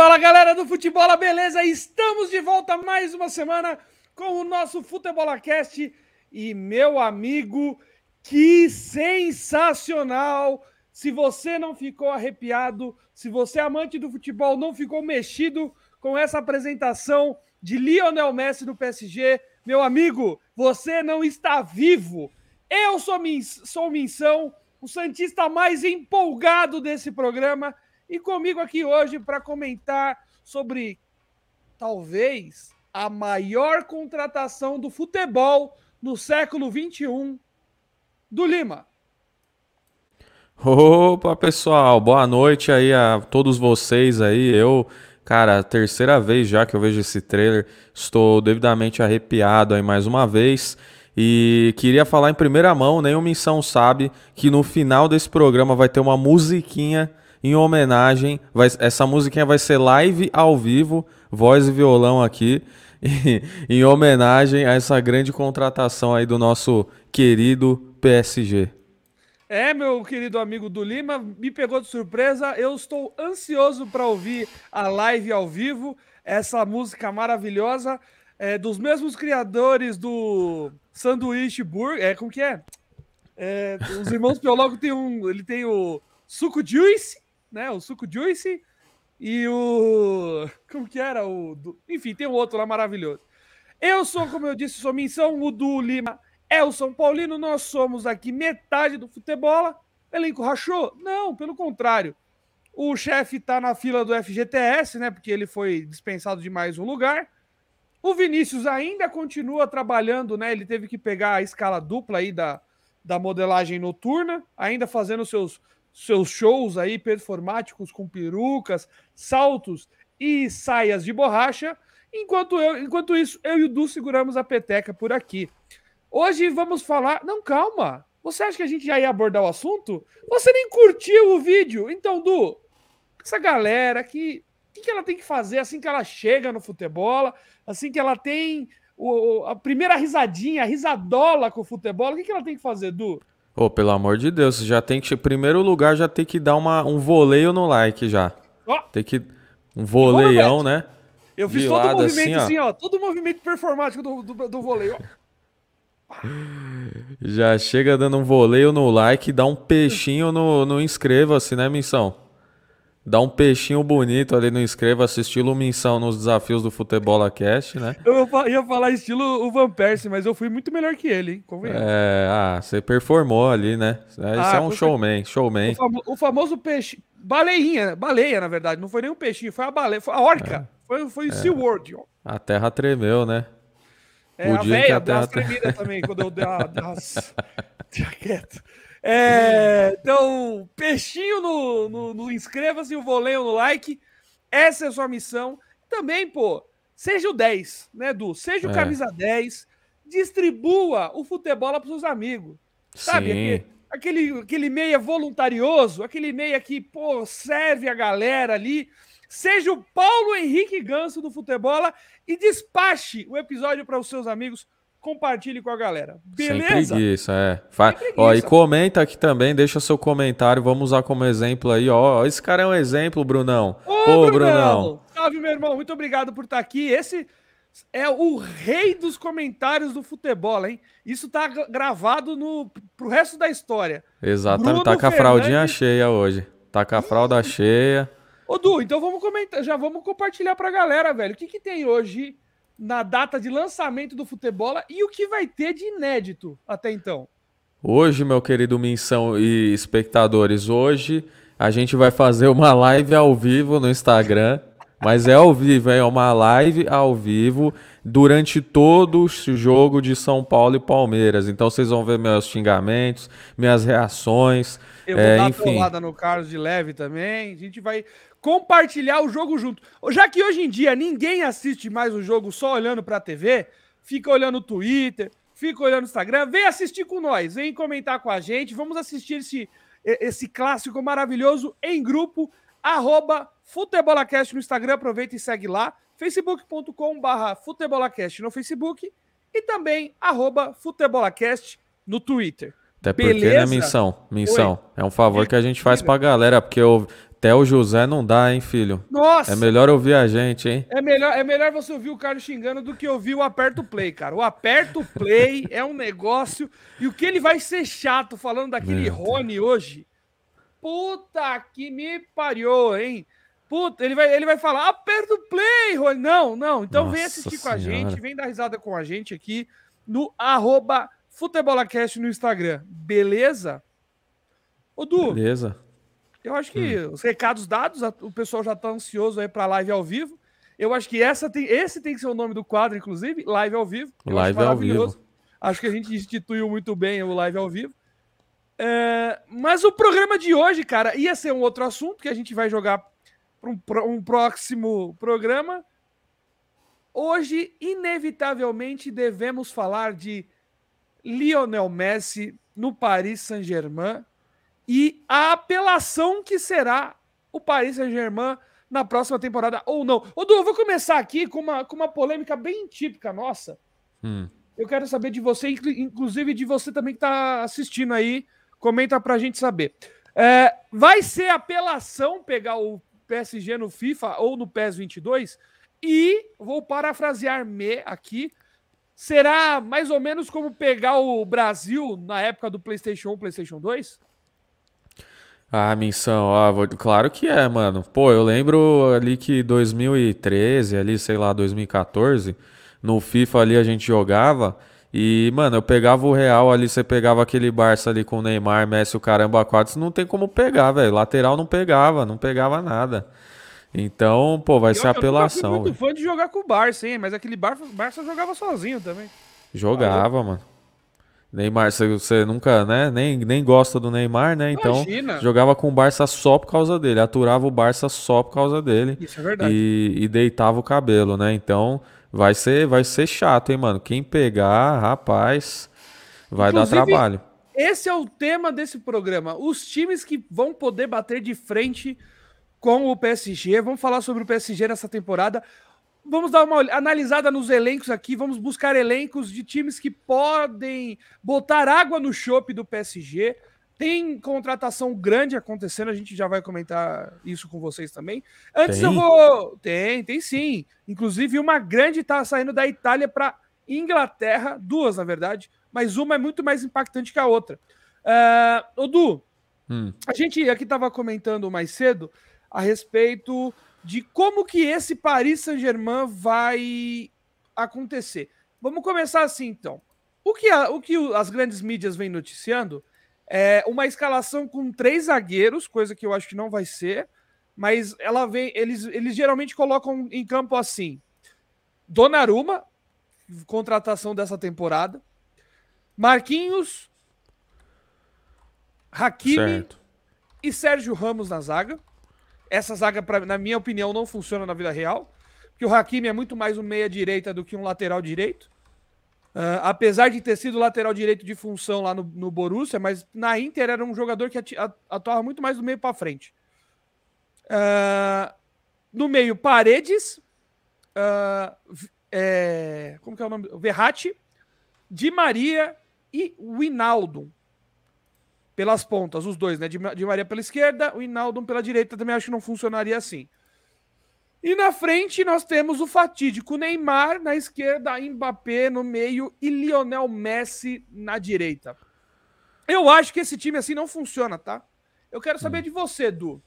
Fala galera do Futebol, beleza? Estamos de volta mais uma semana com o nosso Futebolacast e meu amigo, que sensacional! Se você não ficou arrepiado, se você é amante do futebol não ficou mexido com essa apresentação de Lionel Messi no PSG, meu amigo, você não está vivo. Eu sou, Min sou Minção, o Santista mais empolgado desse programa e comigo aqui hoje para comentar sobre talvez a maior contratação do futebol no século 21 do Lima. Opa, pessoal, boa noite aí a todos vocês aí. Eu, cara, terceira vez já que eu vejo esse trailer, estou devidamente arrepiado aí mais uma vez. E queria falar em primeira mão, nenhuma missão sabe que no final desse programa vai ter uma musiquinha em homenagem. Vai, essa musiquinha vai ser live ao vivo, voz e violão aqui, em homenagem a essa grande contratação aí do nosso querido PSG. É, meu querido amigo do Lima, me pegou de surpresa. Eu estou ansioso para ouvir a live ao vivo, essa música maravilhosa, é, dos mesmos criadores do Sanduíche Burger. É, como que é? é os irmãos Piologo tem um. Ele tem o Suco Juice né? O suco Juice e o. Como que era? O. Enfim, tem um outro lá maravilhoso. Eu sou, como eu disse, sou Missão, o do Lima é o São Paulino, nós somos aqui metade do futebol. Elenco rachou? Não, pelo contrário. O chefe tá na fila do FGTS, né? Porque ele foi dispensado de mais um lugar. O Vinícius ainda continua trabalhando, né? Ele teve que pegar a escala dupla aí da, da modelagem noturna, ainda fazendo seus seus shows aí performáticos com perucas, saltos e saias de borracha. Enquanto, eu, enquanto isso, eu e o Du seguramos a peteca por aqui. Hoje vamos falar. Não, calma. Você acha que a gente já ia abordar o assunto? Você nem curtiu o vídeo. Então, Du, essa galera que. O que, que ela tem que fazer assim que ela chega no futebol? Assim que ela tem o, a primeira risadinha, a risadola com o futebol? O que, que ela tem que fazer, Du? Ô, oh, pelo amor de Deus, já tem que, em primeiro lugar, já tem que dar uma, um voleio no like já. Oh. Tem que. Um voleião, né? Eu fiz todo o movimento assim, ó. assim, ó. Todo o movimento performático do, do, do voleio, ó. Já chega dando um voleio no like, dá um peixinho no, no inscreva-se, né, missão? Dá um peixinho bonito ali no inscreva-se, estilo missão nos desafios do Futebol Cast, né? Eu ia falar estilo o Van Persie, mas eu fui muito melhor que ele, hein? É, ah, você performou ali, né? Isso ah, é um showman, showman. O, famo o, famoso peixe, baleinha, baleia, na verdade, não foi nem um peixinho, foi a baleia, foi a orca, é. foi, foi o é. SeaWorld. Ó. A terra tremeu, né? É, o a véia, a terra... tremida também, quando eu dei a... Tinha quieto. É, então, peixinho no, no, no inscreva-se, o voleio no like. Essa é a sua missão. Também, pô, seja o 10, né, Edu? Seja o é. camisa 10. Distribua o futebol para seus amigos. Sabe? Aquele, aquele, aquele meia voluntarioso, aquele meia que, pô, serve a galera ali. Seja o Paulo Henrique Ganso do futebol e despache o episódio para os seus amigos compartilhe com a galera. Beleza? Sem preguiça, é. Fa... Preguiça. Ó, e comenta aqui também, deixa seu comentário, vamos usar como exemplo aí, ó. Esse cara é um exemplo, Brunão. Ô, Ô Brunão. Brunão. Salve, meu irmão, muito obrigado por estar aqui. Esse é o rei dos comentários do futebol, hein? Isso tá gravado no pro resto da história. Exatamente, Bruno tá com a fraldinha cheia hoje. Tá com a fralda cheia. Ô, Du, então vamos comentar, já vamos compartilhar pra galera, velho. O que que tem hoje na data de lançamento do futebol e o que vai ter de inédito até então. Hoje, meu querido Minção e espectadores, hoje a gente vai fazer uma live ao vivo no Instagram, mas é ao vivo, é uma live ao vivo durante todo o jogo de São Paulo e Palmeiras. Então vocês vão ver meus xingamentos, minhas reações. Eu vou é, dar enfim. uma no Carlos de leve também. A gente vai compartilhar o jogo junto. Já que hoje em dia ninguém assiste mais o jogo só olhando para a TV, fica olhando o Twitter, fica olhando o Instagram, vem assistir com nós, vem comentar com a gente, vamos assistir esse, esse clássico maravilhoso em grupo, arroba Futebolacast no Instagram, aproveita e segue lá, facebook.com barra Futebolacast no Facebook e também arroba Futebolacast no Twitter. Até porque, né, Beleza? missão, missão. É um favor que a gente faz pra galera, porque o, até o José não dá, hein, filho? Nossa! É melhor ouvir a gente, hein? É melhor, é melhor você ouvir o Carlos xingando do que ouvir o aperto play, cara. O aperto play é um negócio. E o que ele vai ser chato falando daquele Meu Rony hoje? Puta que me pariu, hein? Puta, ele vai, ele vai falar, aperta o play, Rony. Não, não. Então vem Nossa assistir com a Senhora. gente, vem dar risada com a gente aqui no arroba Futebolacast no Instagram. Beleza? Ô, Du, Beleza. Eu acho que Hum. os recados dados, o pessoal já tá ansioso aí pra live ao vivo. Eu acho que essa tem, esse tem que ser o nome do quadro, inclusive, live ao vivo. Eu acho Live ao vivo. Acho que a gente instituiu muito bem o live ao vivo. É, mas o programa de hoje, cara, ia ser um outro assunto que a gente vai jogar para um, um próximo programa. Hoje, inevitavelmente, devemos falar de Lionel Messi no Paris Saint-Germain e a apelação que será o Paris Saint-Germain na próxima temporada ou não. Ô, Du, eu vou começar aqui com uma, com uma polêmica bem típica nossa. Hum. Eu quero saber de você, inclu- inclusive de você também que está assistindo aí. Comenta pra gente saber. É, vai ser apelação pegar o PSG no FIFA ou no PES 22? E vou parafrasear me aqui. Será mais ou menos como pegar o Brasil na época do PlayStation 1, PlayStation 2? Ah, missão, ó, vou- claro que é, mano. Pô, eu lembro ali que 2013, ali, sei lá, 2014, no FIFA ali a gente jogava e, mano, eu pegava o Real ali, você pegava aquele Barça ali com o Neymar, Messi, o caramba, quatro, não tem como pegar, velho. Lateral não pegava, não pegava nada. Então, pô, vai ser Eu- eu nunca fui apelação, muito velho. fã de jogar com o Barça, hein? Mas aquele Barça, Barça jogava sozinho também. Jogava, mano. Neymar, você, você nunca, né? Nem, nem gosta do Neymar, né? Então, Imagina. jogava com o Barça só por causa dele, aturava o Barça só por causa dele. Isso é verdade. E, e deitava o cabelo, né? Então vai ser, vai ser chato, hein, mano? Quem pegar, rapaz, vai Inclusive- dar trabalho. Esse é o tema desse programa. Os times que vão poder bater de frente com o PSG. Vamos falar sobre o PSG nessa temporada. Vamos dar uma analisada nos elencos aqui. Vamos buscar elencos de times que podem botar água no chope do PSG. Tem contratação grande acontecendo, a gente já vai comentar isso com vocês também. Antes eu Tem? vou. Tem, tem sim. Inclusive, uma grande tá saindo da Itália para Inglaterra, duas, na verdade, mas uma é muito mais impactante que a outra. Uh, Odu, Hum, a gente aqui estava comentando mais cedo a respeito de como que esse Paris Saint-Germain vai acontecer. Vamos começar assim, então. O que, a- o que as grandes mídias vêm noticiando é uma escalação com três zagueiros, coisa que eu acho que não vai ser, mas ela vem. Eles, eles geralmente colocam em campo assim: Donnarumma, contratação dessa temporada, Marquinhos, Hakimi certo. e Sérgio Ramos na zaga. Essa zaga, pra, na minha opinião, não funciona na vida real. Porque o Hakimi é muito mais um meia-direita do que um lateral direito. Ah, apesar de ter sido lateral direito de função lá no, no Borussia, mas na Inter era um jogador que atuava muito mais do meio para frente. Ah, no meio, Paredes. v- é, como que é o nome? Verratti, Di Maria e Winaldo pelas pontas, os dois, né? De, de Maria pela esquerda, o Hinaldo pela direita, também acho que não funcionaria assim. E na frente nós temos o fatídico Neymar na esquerda, Mbappé no meio e Lionel Messi na direita. Eu acho que esse time assim não funciona, tá? Eu quero saber de você, Edu.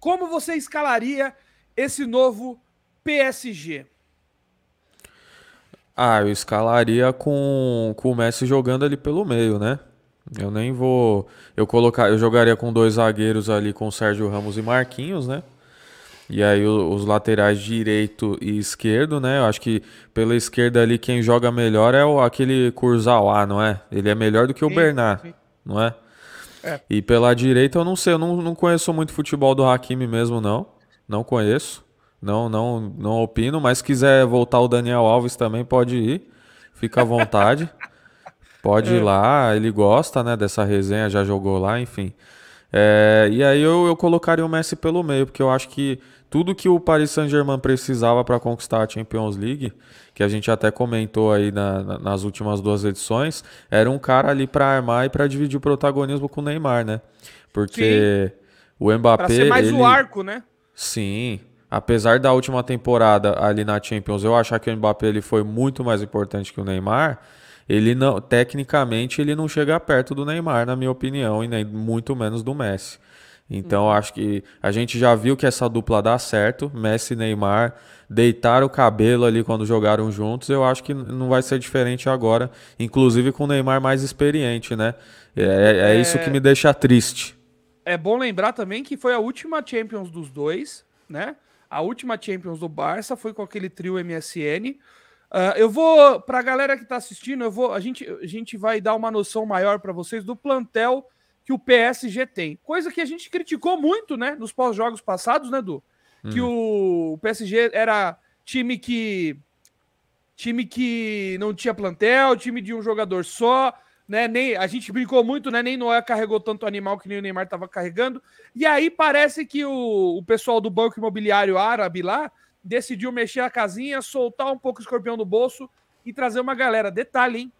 Como você escalaria esse novo PSG? Ah, eu escalaria com, com o Messi jogando ali pelo meio, né? Eu nem vou. Eu colocar, eu jogaria com dois zagueiros ali, com Sérgio Ramos e Marquinhos, né? E aí os laterais direito e esquerdo, né? Eu acho que pela esquerda ali quem joga melhor é o, aquele Kurzawa, não é? Ele é melhor do que o Sim, Bernard, sim. não é? É. E pela direita eu não sei, eu não, não conheço muito futebol do Hakimi mesmo, não. Não conheço. Não, não, não opino, mas se quiser voltar o Daniel Alves também pode ir. Fica à vontade. Pode É. ir lá, ele gosta, né, dessa resenha, já jogou lá, enfim. É, e aí eu, eu colocaria o Messi pelo meio, porque eu acho que tudo que o Paris Saint-Germain precisava para conquistar a Champions League, que a gente até comentou aí na, na, nas últimas duas edições, era um cara ali para armar e para dividir o protagonismo com o Neymar, né? Porque Sim. o Mbappé. Pra ser mais ele... o arco, né? Sim. Apesar da última temporada ali na Champions, eu achar que o Mbappé ele foi muito mais importante que o Neymar ele não, tecnicamente, ele não chega perto do Neymar, na minha opinião, e nem muito menos do Messi. Então, uhum. acho que a gente já viu que essa dupla dá certo, Messi e Neymar deitaram o cabelo ali quando jogaram juntos. Eu acho que não vai ser diferente agora, inclusive com o Neymar mais experiente, né? É, é, é isso que me deixa triste. É bom lembrar também que foi a última Champions dos dois, né? A última Champions do Barça foi com aquele trio MSN. Uh, eu vou, para a galera que está assistindo, eu vou, a gente, a gente vai dar uma noção maior para vocês do plantel que o PSG tem. Coisa que a gente criticou muito, né, nos pós-jogos passados, né, Du? Hum. Que o PSG era time que time que não tinha plantel, time de um jogador só, né? Nem a gente brincou muito, né? Nem Noé carregou tanto animal que nem o Neymar estava carregando. E aí parece que o, o pessoal do banco imobiliário árabe lá decidiu mexer a casinha, soltar um pouco o escorpião do bolso e trazer uma galera. Detalhe, hein?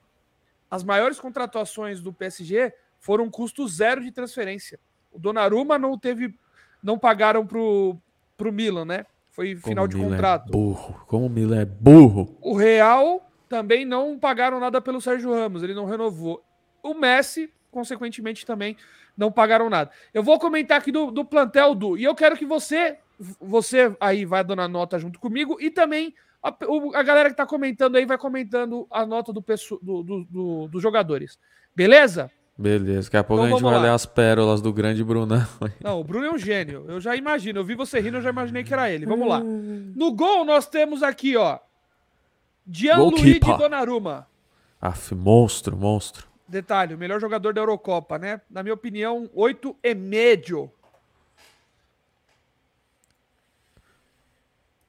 As maiores contratações do PSG foram custo zero de transferência. O Donnarumma não teve, não pagaram pro, pro Milan, né? Foi final Como de Milan é contrato. É burro. Como o Milan é burro. O Real também não pagaram nada pelo Sérgio Ramos, ele não renovou. O Messi, consequentemente, também não pagaram nada. Eu vou comentar aqui do, do plantel do. E eu quero que você você aí vai dando a nota junto comigo e também a, a galera que está comentando aí vai comentando a nota do, do, do, do, dos jogadores. Beleza? Beleza, daqui a pouco então, a gente vai lá. ler as pérolas do grande Brunão. Não, o Bruno é um gênio. Eu já imagino. Eu vi você rindo, eu já imaginei que era ele. Vamos lá. No gol, nós temos aqui, ó. Gianluigi Donnarumma. Aff, monstro, monstro. Detalhe, o melhor jogador da Eurocopa, né? Na minha opinião, 8 e médio.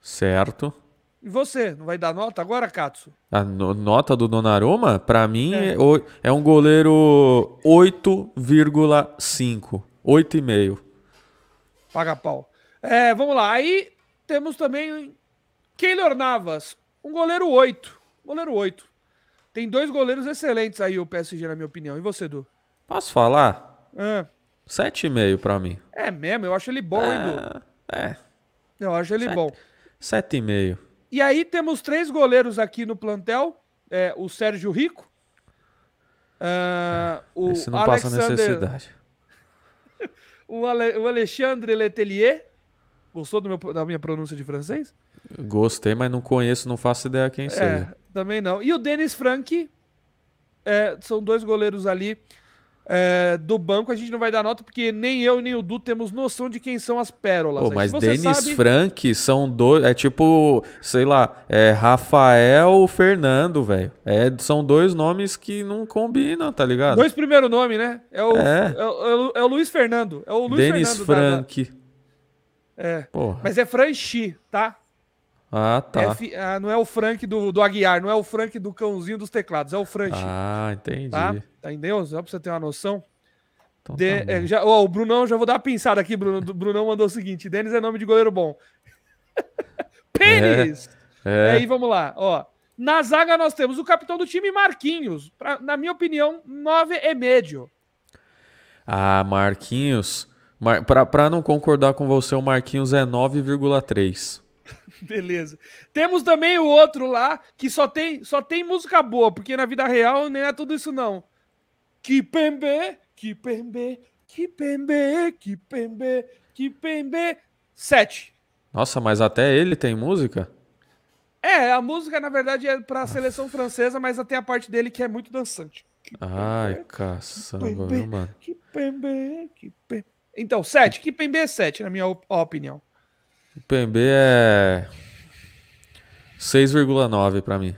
Certo. E você, não vai dar nota agora, Katsu? A no nota do Donnarumma, para mim, é. é um goleiro 8,5. 8,5. Paga pau. É, vamos lá. Aí temos também Keylor Navas, um goleiro 8. Goleiro 8. Tem dois goleiros excelentes aí, o PSG, na minha opinião. E você, Du? Posso falar? É. 7,5 para mim. É mesmo? Eu acho ele bom, é, hein, Du? É. Eu acho ele 7. bom. 7,5. E aí temos três goleiros aqui no plantel. É, o Sérgio Rico. Uh, o Esse não Alexander... passa necessidade. o, Ale... o Alexandre Letelier. Gostou meu... da minha pronúncia de francês? Gostei, mas não conheço, não faço ideia quem é, seja. Também não. E o Denis Frank. É, são dois goleiros ali é, do banco, a gente não vai dar nota, porque nem eu nem o Du temos noção de quem são as pérolas. Pô, mas Denis sabe... Frank são dois. É tipo, sei lá, é Rafael Fernando, velho. É, são dois nomes que não combinam, tá ligado? Dois primeiros nomes, né? É o, é. É, o, é o Luiz Fernando. É o Luiz Denis Fernando. Frank. Da, da... É. Porra. Mas é Franchi, tá? Ah, tá. F, ah, não é o Frank do, do Aguiar, não é o Frank do cãozinho dos teclados, é o Franchi. Ah, entendi. Tá? Tá entendeu? Só pra você ter uma noção. Então, de, tá é, já, ó, o Brunão, já vou dar uma pinçada aqui, Bruno. O Brunão mandou o seguinte: Denis é nome de goleiro bom. Pênis! É, é. Aí vamos lá, ó. Na zaga nós temos o capitão do time, Marquinhos. Pra, na minha opinião, 9 é médio. Ah, Marquinhos. Mar, pra, pra não concordar com você, o Marquinhos é 9,3. Beleza. Temos também o outro lá que só tem, só tem música boa, porque na vida real nem é tudo isso não. Kipembe, Kipembe, Kipembe, Kipembe, Kipembe. Sete. Nossa, mas até ele tem música? É, a música na verdade é para a seleção francesa, mas até a parte dele que é muito dançante. Ai, caçamba, viu, mano? Kipembe, Kipembe. Então, sete. Kipembe é sete, na minha opinião. PMB é 6,9 para mim.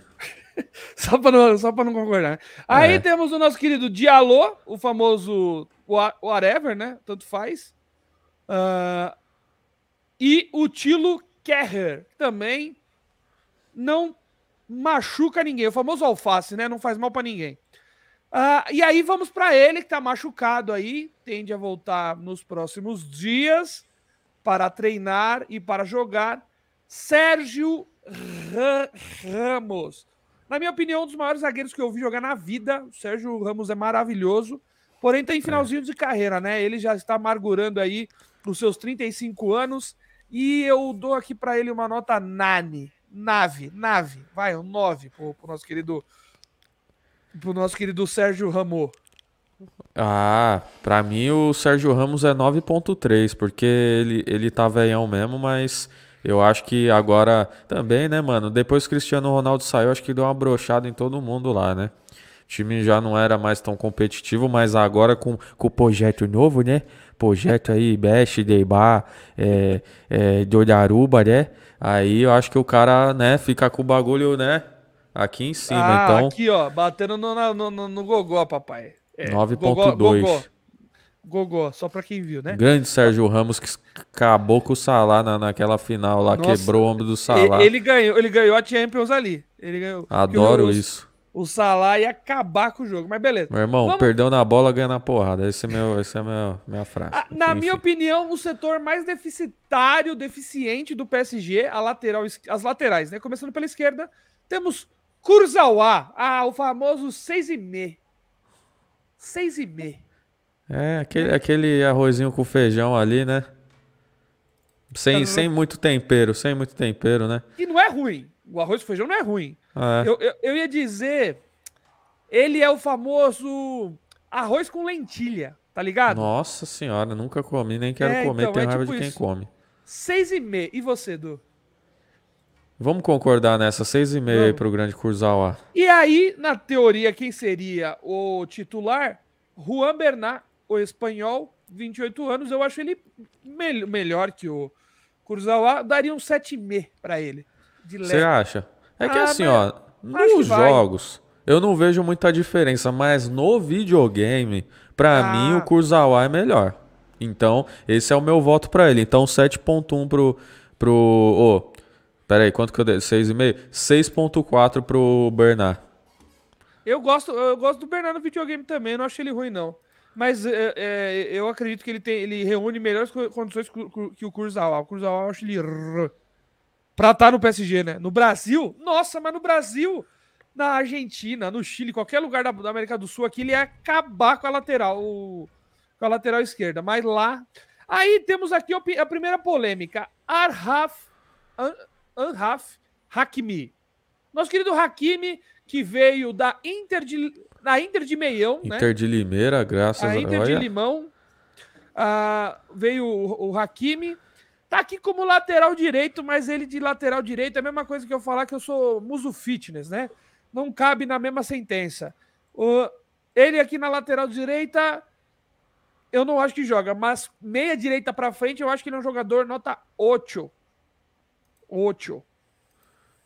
só para não, só não concordar. Aí é. temos o nosso querido Diallo, o famoso whatever, né? Tanto faz. Uh, e o Tilo Kerrer, também não machuca ninguém. O famoso alface, né? Não faz mal para ninguém. Uh, e aí vamos para ele, que tá machucado aí, tende a voltar nos próximos dias. para treinar e para jogar, Sérgio Ramos. Na minha opinião, um dos maiores zagueiros que eu vi jogar na vida. O Sérgio Ramos é maravilhoso, porém tem finalzinho de carreira, né? Ele já está amargurando aí os seus 35 anos e eu dou aqui para ele uma nota nani, nave, nave, vai, um 9 pro, pro nosso querido pro nosso querido Sérgio Ramos. Ah, pra mim o Sérgio Ramos é 9.3, porque ele, ele tá velhão mesmo, mas eu acho que agora também, né, mano? Depois que o Cristiano Ronaldo saiu, acho que deu uma brochada em todo mundo lá, né? O time já não era mais tão competitivo, mas agora com, com o projeto novo, né? Projeto aí, Best, Deibar, é, é, né? Aí eu acho que o cara, né, fica com o bagulho, né? Aqui em cima, ah, então. Aqui, ó, batendo no, no, no, no gogó, papai. É, 9.2. Gogó, só pra quem viu, né? Grande Sérgio Ramos que acabou com o Salah na, naquela final lá, Nossa, quebrou o ombro do Salah. Ele, ganhou, ele ganhou a Champions ali. Ele ganhou. Adoro o, isso. O Salah ia acabar com o jogo, mas beleza. Meu irmão, Vamos... perdeu na bola, ganha na porrada. Esse é meu, esse é meu, minha frase. Ah, na Enfim. minha opinião, o setor mais deficitário, deficiente do PSG, a lateral, as laterais, né? Começando pela esquerda, temos Kurzawa, ah, o famoso 6,5. 6,5. É, aquele, aquele arrozinho com feijão ali, né? Sem, sem muito tempero, sem muito tempero, né? E não é ruim. O arroz com feijão não é ruim. É. Eu, eu, eu, ia dizer, ele é o famoso arroz com lentilha, tá ligado? Nossa senhora, nunca comi, nem quero é, comer, então, tenho é raiva tipo de quem isso. come. Seis e meio. E você, Du? Vamos concordar nessa, seis e meio aí pro grande Curzawa. E aí, na teoria, quem seria o titular? Juan Bernat, o espanhol, 28 anos. Eu acho ele me melhor que o Curzawa. Daria um 7,5 para ele. Você acha? É que ah, assim, ó, nos jogos eu não vejo muita diferença, mas no videogame, para ah. mim o Kurzawa é melhor. Então, esse é o meu voto para ele. Então, 7.1 pro pro oh, Pera aí, quanto que eu dei? 6,5? 6.4 pro Bernard. Eu gosto, eu gosto do Bernard no videogame também, não acho ele ruim, não. Mas é, é, eu acredito que ele, tem, ele reúne melhores condições que o Kurzawa. O Kurzawa eu acho ele... Pra estar tá no PSG, né? No Brasil, nossa, mas no Brasil, na Argentina, no Chile, qualquer lugar da, da América do Sul aqui, ele ia acabar com a lateral, o, com a lateral esquerda. Mas lá... Aí temos aqui a primeira polêmica. Arhaf Anraf Hakimi. Nosso querido Hakimi, que veio da Inter de, da Inter de Meião, né? Inter né? de Limeira, graças a Deus. Inter de Limão. Uh, veio o, o Hakimi. Tá aqui como lateral direito, mas ele de lateral direito é a mesma coisa que eu falar que eu sou muso fitness, né? Não cabe na mesma sentença. Ele aqui na lateral direita, eu não acho que joga, mas meia direita para frente, eu acho que ele é um jogador nota 8. 8.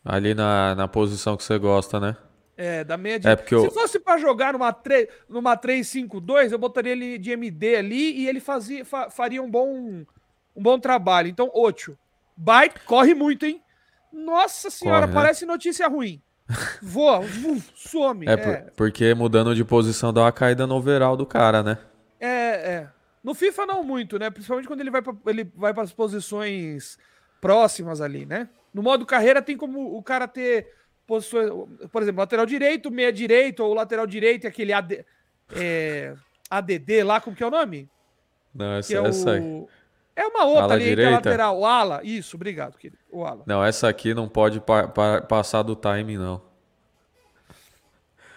Ali na, na posição que você gosta, né? É, da meia de... É porque Se eu... fosse para jogar numa, 3, numa 3-5-2, eu botaria ele de MD ali e ele fazia, fa, faria um bom, um bom trabalho. Então, 8. Bike corre muito, hein? Nossa senhora, corre, né? parece notícia ruim. Voa, uf, some. É, é, porque mudando de posição dá uma caída no overall do cara, né? É, é. No FIFA não muito, né? Principalmente quando ele vai para ele vai para as posições próximas ali, né? No modo carreira tem como o cara ter posições, por exemplo, lateral direito, meia direito, ou lateral direito aquele AD, é, ADD lá, como que é o nome? Não, essa, é, essa aí. É uma outra ala ali, direita. que é lateral. O ala, isso, obrigado, querido. O ala. Não, essa aqui não pode pa pa passar do timing, não.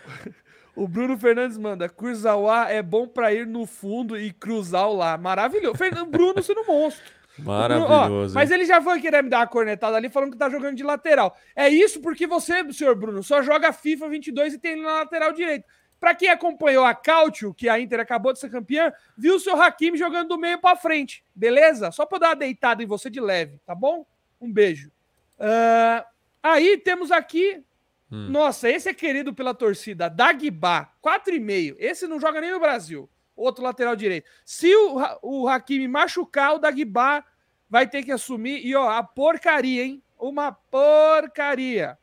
o Bruno Fernandes manda, cruzar o ar é bom para ir no fundo e cruzar o lá. Maravilhoso. Bruno sendo monstro. Maravilhoso. Ó, mas ele já foi querer me dar uma cornetada ali falando que tá jogando de lateral. É isso porque você, senhor Bruno, só joga FIFA 22 e tem ele na lateral direito. Para quem acompanhou a Cautio, que a Inter acabou de ser campeã, viu o seu Hakimi jogando do meio para frente, beleza? Só para dar uma deitada em você de leve, tá bom? Um beijo. Uh, aí temos aqui. Hum. Nossa, esse é querido pela torcida. Dagba, 4,5. Esse não joga nem no Brasil outro lateral direito. Se o, o Hakimi machucar, o Dagba vai ter que assumir. E, ó, a porcaria, hein? Uma porcaria.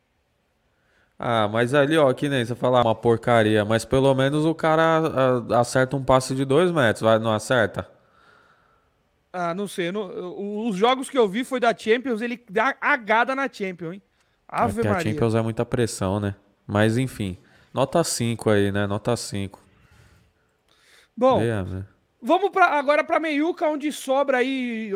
Ah, mas ali, ó, que nem você falar uma porcaria, mas pelo menos o cara acerta um passe de dois metros, vai, não acerta? Ah, não sei. Não, os jogos que eu vi foi da Champions, ele dá agada na Champions, hein? Ave é Maria. A Champions é muita pressão, né? Mas enfim, nota 5 aí, né? Nota 5. Bom, né? vamos pra, agora para Meiuca, onde sobra aí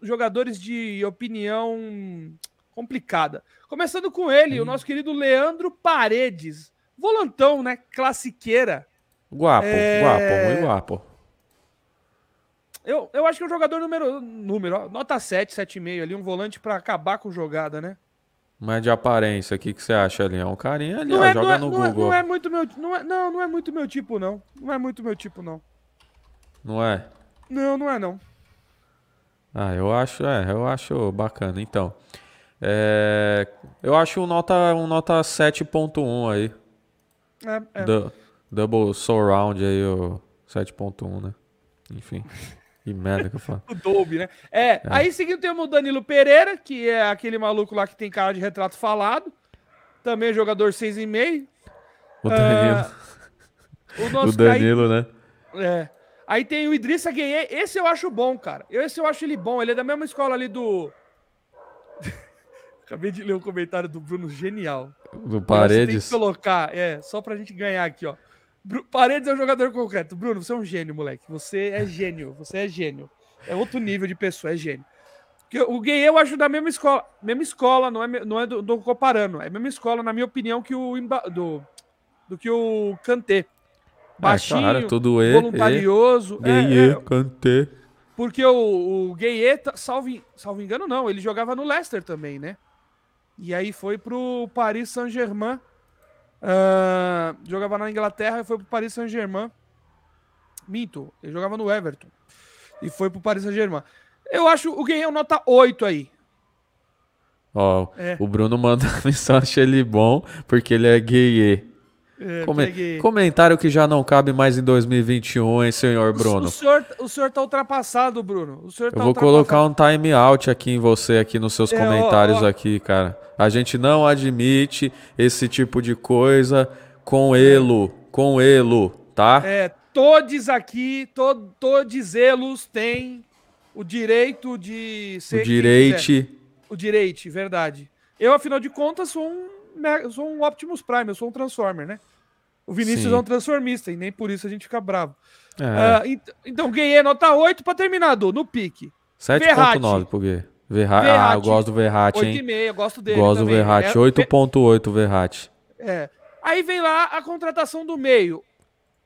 jogadores de opinião complicada. Começando com ele, o nosso querido Leandro Paredes. Volantão, né? Classiqueira. Guapo, é... guapo, muito guapo. Eu, eu acho que é um jogador número, número nota 7, 7,5 ali, um volante para acabar com jogada, né? Mas de aparência, o que, que você acha ali? É um carinha ali, ó, é, joga é, no não Google. É, não é muito meu, não, é, não, não é muito meu tipo, não. Não é muito meu tipo, não. Não é? Não, não é, não. Ah, eu acho, é, eu acho bacana. Então, é, eu acho um nota, um nota 7.1 aí. É, é. Du double surround aí, o 7.1, né? Enfim. Que merda que eu falo. o Dolby, né? É, é. aí seguindo temos o Danilo Pereira, que é aquele maluco lá que tem cara de retrato falado. Também jogador 6,5. O Danilo. Uh, o, o, Danilo, né? É. Aí tem o Idrissa Gueye. Esse eu acho bom, cara. Esse eu acho ele bom. Ele é da mesma escola ali do. Acabei de ler um comentário do Bruno genial. Do Paredes. Tem que colocar, é, só pra gente ganhar aqui, ó. Paredes é um jogador concreto. Bruno, você é um gênio, moleque. Você é gênio. Você é gênio. É outro nível de pessoa, é gênio. O Gay eu acho da mesma escola. Mesma escola, não é, não é do, do comparando. É a mesma escola, na minha opinião, que o do, do que o Kanté. É, Baixinho, é, cara, tudo e, voluntarioso. E, é, é, Kanté. Porque o, o Gueye, salvo, salvo engano, não. Ele jogava no Leicester também, né? E aí foi pro Paris Saint-Germain Uh, jogava na Inglaterra e foi pro Paris Saint-Germain. Minto, ele jogava no Everton. E foi pro Paris Saint-Germain. Eu acho o Guerreiro nota 8 aí. Ó, é. o Bruno manda mensagem, ele bom, porque ele é gay. É, Come... Comentário que já não cabe mais em 2021, hein, senhor Bruno? O, senhor, o senhor tá ultrapassado, Bruno. O senhor tá Eu vou colocar um time out aqui em você, aqui nos seus é, comentários ó, ó. aqui, cara. A gente não admite esse tipo de coisa com elo, com elo, tá? É, todos aqui, to, todos eles têm o direito de ser... O direito. O direito, verdade. Eu, afinal de contas, sou um sou um Optimus Prime, eu sou um Transformer, né? O Vinícius Sim. é um transformista e nem por isso a gente fica bravo. É. Uh, então, ganhei nota 8 para terminar, no pique. 7.9 por quê? Verratti. Ah, eu gosto do Verratti, hein? 8,5, eu gosto dele Gosto também. do Verratti, é, 8.8 Verratti. É. Aí vem lá a contratação do meio.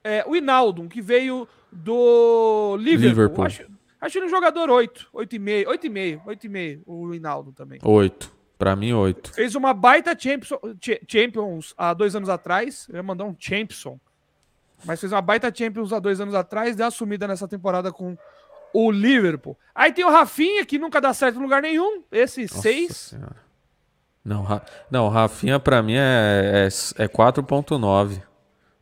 É, o Inaldo, que veio do Liverpool. Liverpool. Acho, acho ele um jogador 8, 8,5, 8,5, 8,5 o Inaldo também. 8. Pra mim, oito. Fez uma baita Champions, Champions há dois anos atrás. Eu ia mandar um Champson. Mas fez uma baita Champions há dois anos atrás. Deu assumida nessa temporada com o Liverpool. Aí tem o Rafinha, que nunca dá certo em lugar nenhum. Esse Nossa seis. Senhora. Não, Ra... não, Rafinha pra mim é, é, é 4.9.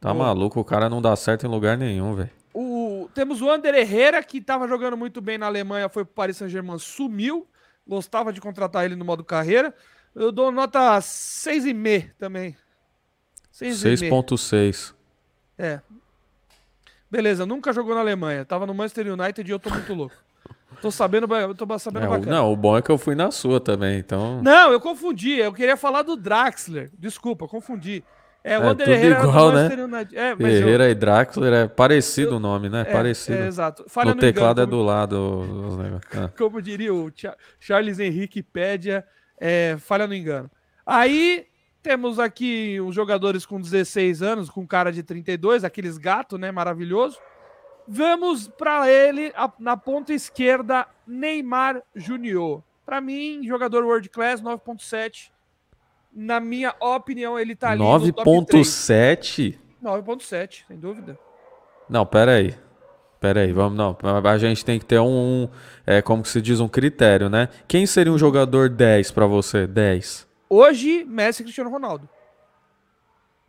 Tá maluco? O cara não dá certo em lugar nenhum, velho. O... Temos o Ander Herrera, que tava jogando muito bem na Alemanha, foi pro Paris Saint-Germain, sumiu. Gostava de contratar ele no modo carreira. Eu dou nota 6,5 também. 6.6. É. Beleza, nunca jogou na Alemanha. Tava no Manchester United e eu tô muito louco. Tô sabendo, tô sabendo é, bacana. Não, o bom é que eu fui na sua também, então. Não, eu confundi. Eu queria falar do Draxler. Desculpa, confundi. É, o é, Herrera igual, né? É, Herrera eu... e Draxler é parecido eu... o nome, né? É, parecido. É, exato. Falha no, teclado engano, é do lado. Ah. Como diria o Charles Henrique Pédia, é, falha no engano. Aí temos aqui os jogadores com 16 anos, com cara de 32, aqueles gatos, né? Maravilhoso. Vamos para ele a, na ponta esquerda, Neymar Júnior. Para mim, jogador world class 9.7 na minha opinião, ele tá ali 9.7? 9.7, sem dúvida. Não, pera aí. Pera aí, vamos não. A gente tem que ter um, um é, como que se diz, um critério, né? Quem seria um jogador 10 para você? 10. Hoje, Messi e Cristiano Ronaldo.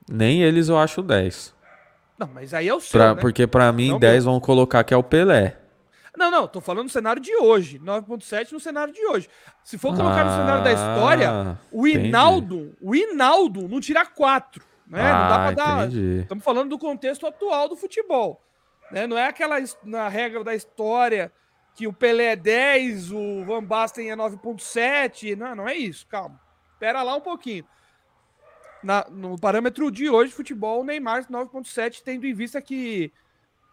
Nem eles eu acho 10. Não, mas aí é o seu, pra, né? Porque para mim, não 10 vão colocar que é o Pelé. Não, não, tô falando no cenário de hoje. 9.7 no cenário de hoje. Se for colocar ah, no cenário da história, o Hinaldo, o Hinaldo não tira 4. Né? Ah, não dá pra dar. Estamos falando do contexto atual do futebol. Né? Não é aquela na regra da história. que o Pelé é 10, o Van Basten é 9.7. Não, não é isso, calma. Espera lá um pouquinho. Na, no parâmetro de hoje, futebol, o Neymar 9.7, tendo em vista que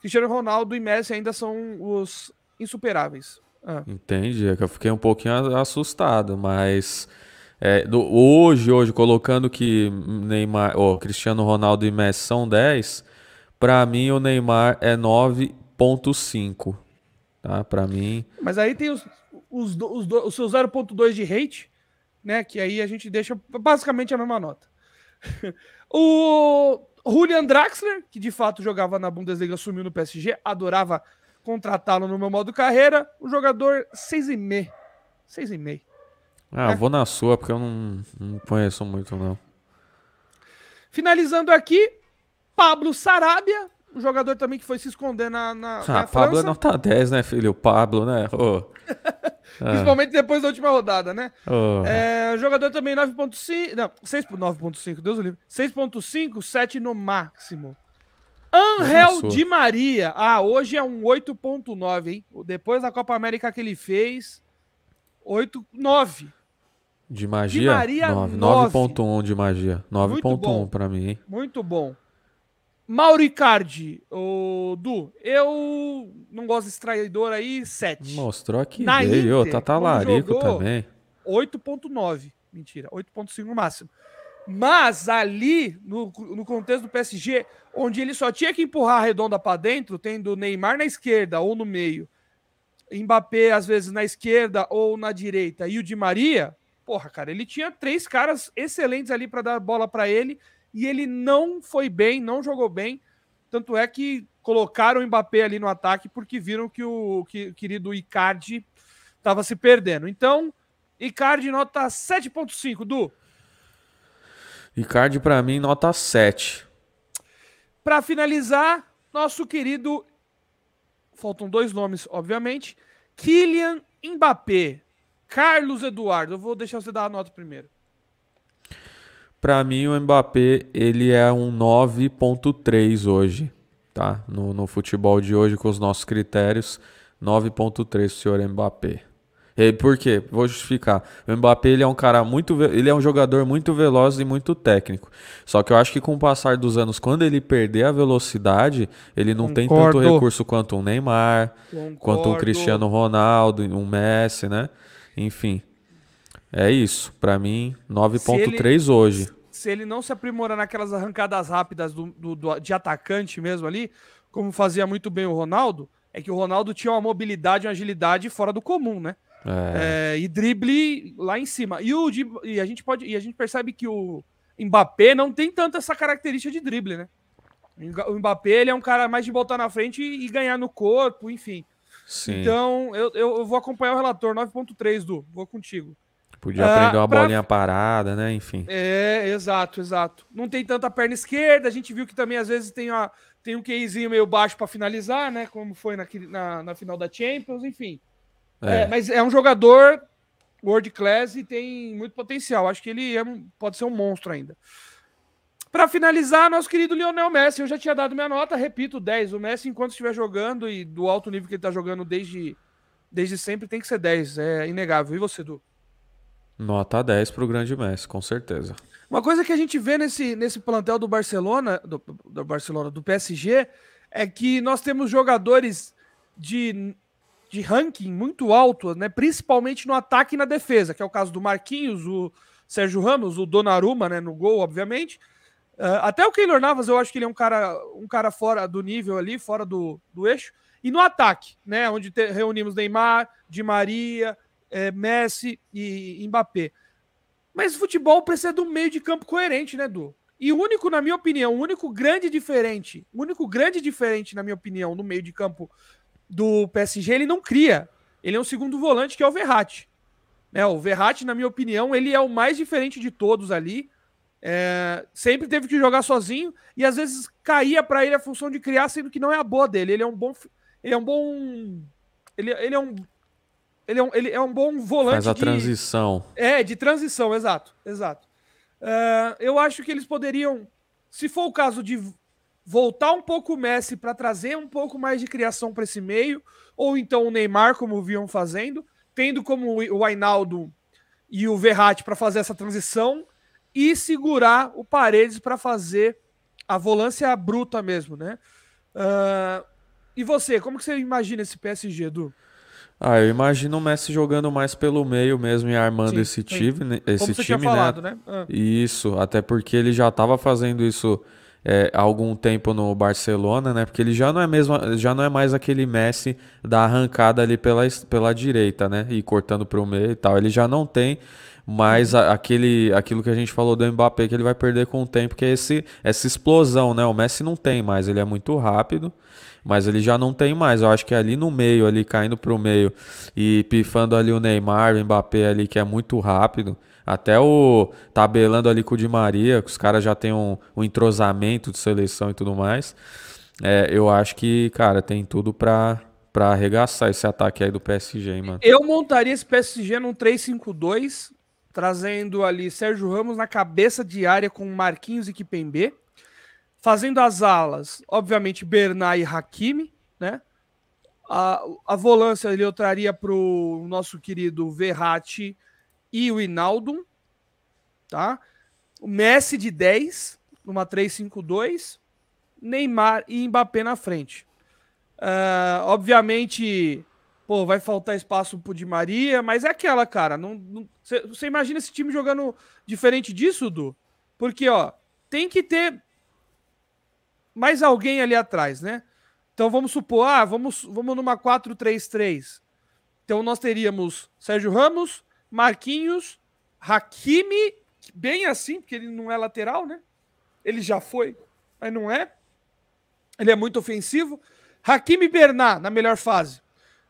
Cristiano Ronaldo e Messi ainda são os insuperáveis. Ah. Entendi, é que eu fiquei um pouquinho assustado, mas é, do, hoje, hoje, colocando que Neymar, oh, Cristiano Ronaldo e Messi são 10, para mim o Neymar é 9.5, tá? Para mim. Mas aí tem os, os, os, os seus 0.2 de hate, né? Que aí a gente deixa basicamente a mesma nota. o Julian Draxler, que de fato jogava na Bundesliga, sumiu no PSG, adorava contratá-lo no meu modo carreira. O jogador 6,5. 6,5. Ah, é. vou na sua, porque eu não, não conheço muito, não. Finalizando aqui, Pablo Sarabia, um jogador também que foi se esconder na, na, ah, na Pablo França. não tá 10, né, filho? O Pablo, né? Oh. Principalmente depois da última rodada, né? Oh. É, jogador também 9.5. Não, 6.9.5, Deus o livre. 6.5, 7 no máximo. Angel Di Maria. Ah, hoje é um 8.9, hein? Depois da Copa América que ele fez, 8.9. De magia? De Maria 9.1 de magia. 9.1 para mim, hein? Muito bom. Mauricardi, o Du, eu não gosto desse traidor aí, 7. Mostrou aqui Na veio, Inter, tá talarico também. 8.9, mentira, 8.5 no máximo. Mas ali, no, no contexto do PSG, onde ele só tinha que empurrar a redonda para dentro, tendo Neymar na esquerda ou no meio, Mbappé às vezes na esquerda ou na direita e o Di Maria, porra, cara, ele tinha três caras excelentes ali para dar bola para ele e ele não foi bem, não jogou bem. Tanto é que colocaram o Mbappé ali no ataque porque viram que o, que, o querido Icardi estava se perdendo. Então, Icardi nota 7.5, Du. Icardi para mim nota 7. Para finalizar, nosso querido faltam dois nomes, obviamente. Kylian Mbappé. Carlos Eduardo. Eu vou deixar você dar a nota primeiro. Para mim, o Mbappé ele é um 9.3 hoje, tá? No, no futebol de hoje, com os nossos critérios, 9.3 senhor Mbappé. E por quê? Vou justificar. O Mbappé ele é um cara muito, ele é um jogador muito veloz e muito técnico. Só que eu acho que com o passar dos anos, quando ele perder a velocidade, ele não Concordo. tem tanto recurso quanto um Neymar, Concordo. quanto um Cristiano Ronaldo, um Messi, né? Enfim. É isso. Para mim, 9.3 hoje. Se ele não se aprimorar naquelas arrancadas rápidas do, do, do, de atacante mesmo ali, como fazia muito bem o Ronaldo, é que o Ronaldo tinha uma mobilidade, uma agilidade fora do comum, né? É. É, e drible lá em cima. E, o, e, a gente pode, e a gente percebe que o Mbappé não tem tanto essa característica de drible, né? O Mbappé ele é um cara mais de botar na frente e, ganhar no corpo, enfim. Sim. Então eu, eu, eu vou acompanhar o relator 9.3 do. Vou contigo. Podia aprender uma pra... bolinha parada, né? Enfim. É, exato, exato. Não tem tanta perna esquerda. A gente viu que também às vezes tem, uma, tem um queizinho meio baixo para finalizar, né? Como foi na, na, na final da Champions, enfim. É. É, mas é um jogador world class e tem muito potencial. Acho que ele é, pode ser um monstro ainda. Para finalizar, nosso querido Lionel Messi. Eu já tinha dado minha nota, repito, 10. O Messi, enquanto estiver jogando e do alto nível que ele está jogando desde, desde sempre, tem que ser 10. É inegável. E você, Du? Nota 10 para o grande Messi, com certeza. Uma coisa que a gente vê nesse, nesse plantel do Barcelona, do, do Barcelona, do PSG, é que nós temos jogadores de de ranking muito alto, né? Principalmente no ataque e na defesa, que é o caso do Marquinhos, o Sérgio Ramos, o Donnarumma, né? No gol, obviamente. Uh, até o Keylor Navas, eu acho que ele é um cara, um cara fora do nível ali, fora do, do eixo. E no ataque, né? Onde te, reunimos Neymar, Di Maria, é, Messi e Mbappé. Mas futebol precisa de um meio de campo coerente, né, Du? E o único, na minha opinião, o único grande diferente, o único grande diferente, na minha opinião, no meio de campo do PSG, ele não cria. Ele é um segundo volante que é o Verratti. Né, o Verratti, na minha opinião, ele é o mais diferente de todos ali. É, sempre teve que jogar sozinho e às vezes caía para ele a função de criar, sendo que não é a boa dele. Ele é um bom, ele é um bom, ele, ele é um, ele é um, ele é um bom volante. Faz a de, transição. É, de transição, exato, exato. É, eu acho que eles poderiam, se for o caso de voltar um pouco o Messi para trazer um pouco mais de criação para esse meio, ou então o Neymar, como vinham fazendo, tendo como o Ainaldo e o Verratti para fazer essa transição e segurar o Paredes para fazer a volância bruta mesmo, né? Uh, e você, como que você imagina esse PSG, Edu? Ah, eu imagino o Messi jogando mais pelo meio mesmo e armando sim, esse sim. time, esse Como time, tinha né? falado, né? né? Ah. Isso, até porque ele já estava fazendo isso é, há algum tempo no Barcelona, né? Porque ele já não é mesmo, já não é mais aquele Messi da arrancada ali pela, pela direita, né? E cortando para o meio e tal. Ele já não tem mais a, aquele, aquilo que a gente falou do Mbappé que ele vai perder com o tempo, que é esse, essa explosão, né? O Messi não tem mais, ele é muito rápido mas ele já não tem mais. Eu acho que é ali no meio, ali caindo para o meio e pifando ali o Neymar, o Mbappé ali que é muito rápido. Até o tabelando ali com o Di Maria, que os caras já têm um, um, entrosamento de seleção e tudo mais. É, eu acho que, cara, tem tudo para para arregaçar esse ataque aí do PSG, hein, mano. Eu montaria esse PSG num 3-5-2, trazendo ali Sérgio Ramos na cabeça de área com Marquinhos e Kipembe. Fazendo as alas, obviamente, Bernard e Hakimi, né? A, a volância ele eu traria para o nosso querido Verratti e o Inaldo, tá? O Messi de 10, numa 3-5-2, Neymar e Mbappé na frente. Uh, obviamente, pô, vai faltar espaço pro Di Maria, mas é aquela, cara. Você imagina esse time jogando diferente disso, Du? Porque, ó, tem que ter mais alguém ali atrás, né? Então vamos supor, ah, vamos, vamos numa 4-3-3. Então nós teríamos Sérgio Ramos, Marquinhos, Hakimi, bem assim, porque ele não é lateral, né? Ele já foi, mas não é. Ele é muito ofensivo. Hakimi Bernat, na melhor fase.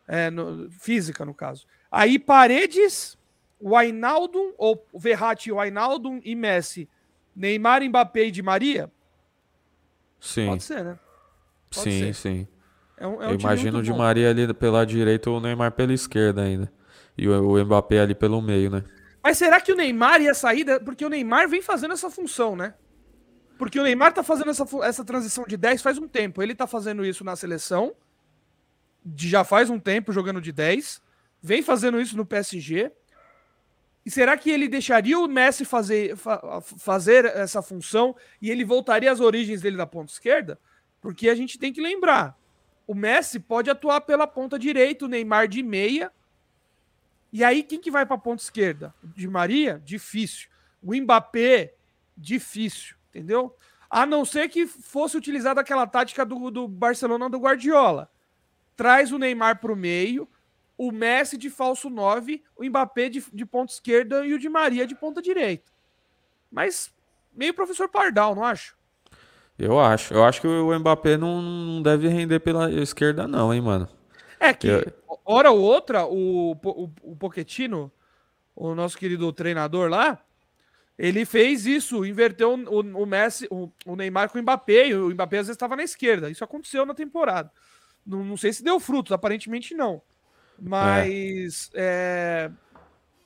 É, no, física, no caso. Aí Paredes, o Ainaldo, ou Verratti, o Ainaldo e Messi. Neymar, Mbappé e Di Maria. Sim. Pode ser, né? Pode sim, ser. sim. É um, é um Eu imagino o Di Maria ali pela direita ou o Neymar pela esquerda ainda. E o, o Mbappé ali pelo meio, né? Mas será que o Neymar ia sair? Porque o Neymar vem fazendo essa função, né? Porque o Neymar tá fazendo essa, essa transição de 10 faz um tempo. Ele tá fazendo isso na seleção. De já faz um tempo jogando de 10. Vem fazendo isso no PSG. E será que ele deixaria o Messi fazer, fa fazer essa função e ele voltaria às origens dele na ponta esquerda? Porque a gente tem que lembrar: o Messi pode atuar pela ponta direita, o Neymar de meia. E aí, quem que vai para a ponta esquerda? De Maria? Difícil. O Mbappé? Difícil. Entendeu? A não ser que fosse utilizada aquela tática do, do Barcelona do Guardiola. Traz o Neymar para o meio, o Messi de falso 9, o Mbappé de, de ponta esquerda e o de Maria de ponta direita. Mas meio professor Pardal, não acho? Eu acho. Eu acho que o Mbappé não, não deve render pela esquerda, não, hein, mano. É que, eu... hora ou outra, o, o, o Pochettino, o nosso querido treinador lá, ele fez isso, inverteu o, o Messi, o, o, Neymar com o Mbappé, e o Mbappé às vezes estava na esquerda. Isso aconteceu na temporada. Não, não sei se deu frutos, aparentemente não. Mas é. É,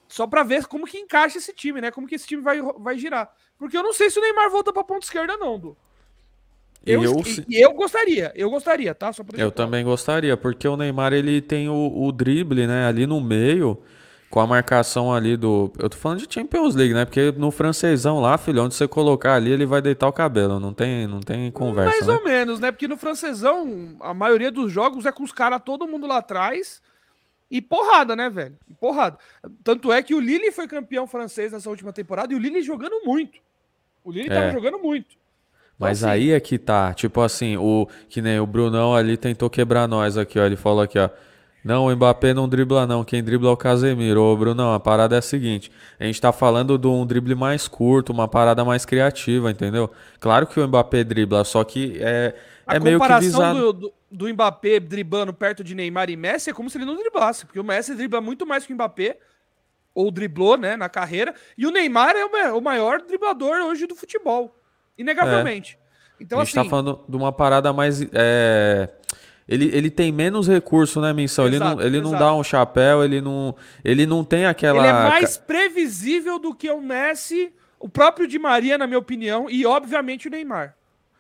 só para ver como que encaixa esse time, né? Como que esse time vai, vai girar. Porque eu não sei se o Neymar volta para ponta esquerda não, Du. Eu, eu, eu gostaria, eu gostaria, tá? Só eu também gostaria, porque o Neymar ele tem o, o drible, né? Ali no meio, com a marcação ali do. Eu tô falando de Champions League, né? Porque no francesão lá, filho, onde você colocar ali, ele vai deitar o cabelo. Não tem, não tem conversa. Mais né? ou menos, né? Porque no francesão, a maioria dos jogos é com os caras todo mundo lá atrás. E porrada, né, velho? E porrada. Tanto é que o Lille foi campeão francês nessa última temporada e o Lille jogando muito. O Lille é. tava jogando muito. Então, Mas assim, aí é que tá, tipo assim, o que nem o Brunão ali tentou quebrar nós aqui, ó. Ele falou aqui, ó. Não, o Mbappé não dribla, não. Quem dribla é o Casemiro. Ô, Brunão, a parada é a seguinte: a gente tá falando de um drible mais curto, uma parada mais criativa, entendeu? Claro que o Mbappé dribla, só que é, é meio que visado. Do, do Mbappé driblando perto de Neymar e Messi é como se ele não driblasse, porque o Messi dribla muito mais que o Mbappé, ou driblou, né, na carreira, e o Neymar é o maior driblador hoje do futebol, inegavelmente. É. Então, a gente tá assim, tá falando de uma parada mais. É... Ele, ele tem menos recurso, né, Missão? ele não, ele não dá um chapéu, ele não, ele não tem aquela. Ele é mais previsível do que o Messi, o próprio Di Maria, na minha opinião, e obviamente o Neymar.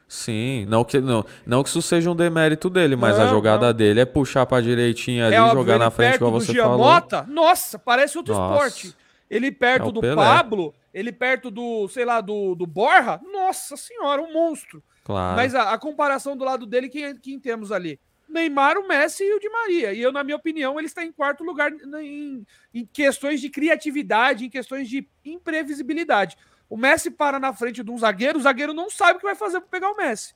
Sim, não que, não, não que isso seja um demérito dele, mas não, a jogada não. dele é puxar pra direitinha ali, é, jogar na frente, como você falou. Nossa, parece outro Nossa. esporte. Ele perto é do Pelé. Pablo, ele perto do, sei lá, do, do Borra, nossa senhora, um monstro. Claro. Mas a, a comparação do lado dele, quem, quem temos ali? Neymar, o Messi e o Di Maria. E eu, na minha opinião, ele está em quarto lugar em, em questões de criatividade, em questões de imprevisibilidade. O Messi para na frente de um zagueiro, o zagueiro não sabe o que vai fazer para pegar o Messi.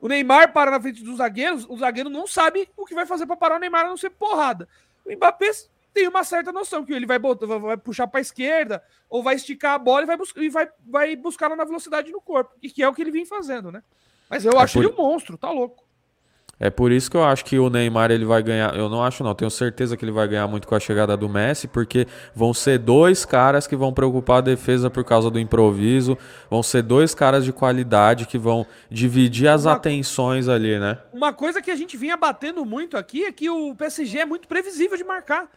O Neymar para na frente dos zagueiros, o zagueiro não sabe o que vai fazer para parar o Neymar a não ser porrada. O Mbappé tem uma certa noção que ele vai, botar, vai puxar para a esquerda ou vai esticar a bola e vai, buscar, e vai, vai buscar na velocidade no corpo, que é o que ele vem fazendo, né? Mas eu é acho por... ele um monstro, tá louco. É por isso que eu acho que o Neymar ele vai ganhar. Eu não acho, não. Tenho certeza que ele vai ganhar muito com a chegada do Messi, porque vão ser dois caras que vão preocupar a defesa por causa do improviso. Vão ser dois caras de qualidade que vão dividir as uma, atenções ali, né? Uma coisa que a gente vinha batendo muito aqui é que o PSG é muito previsível de marcar.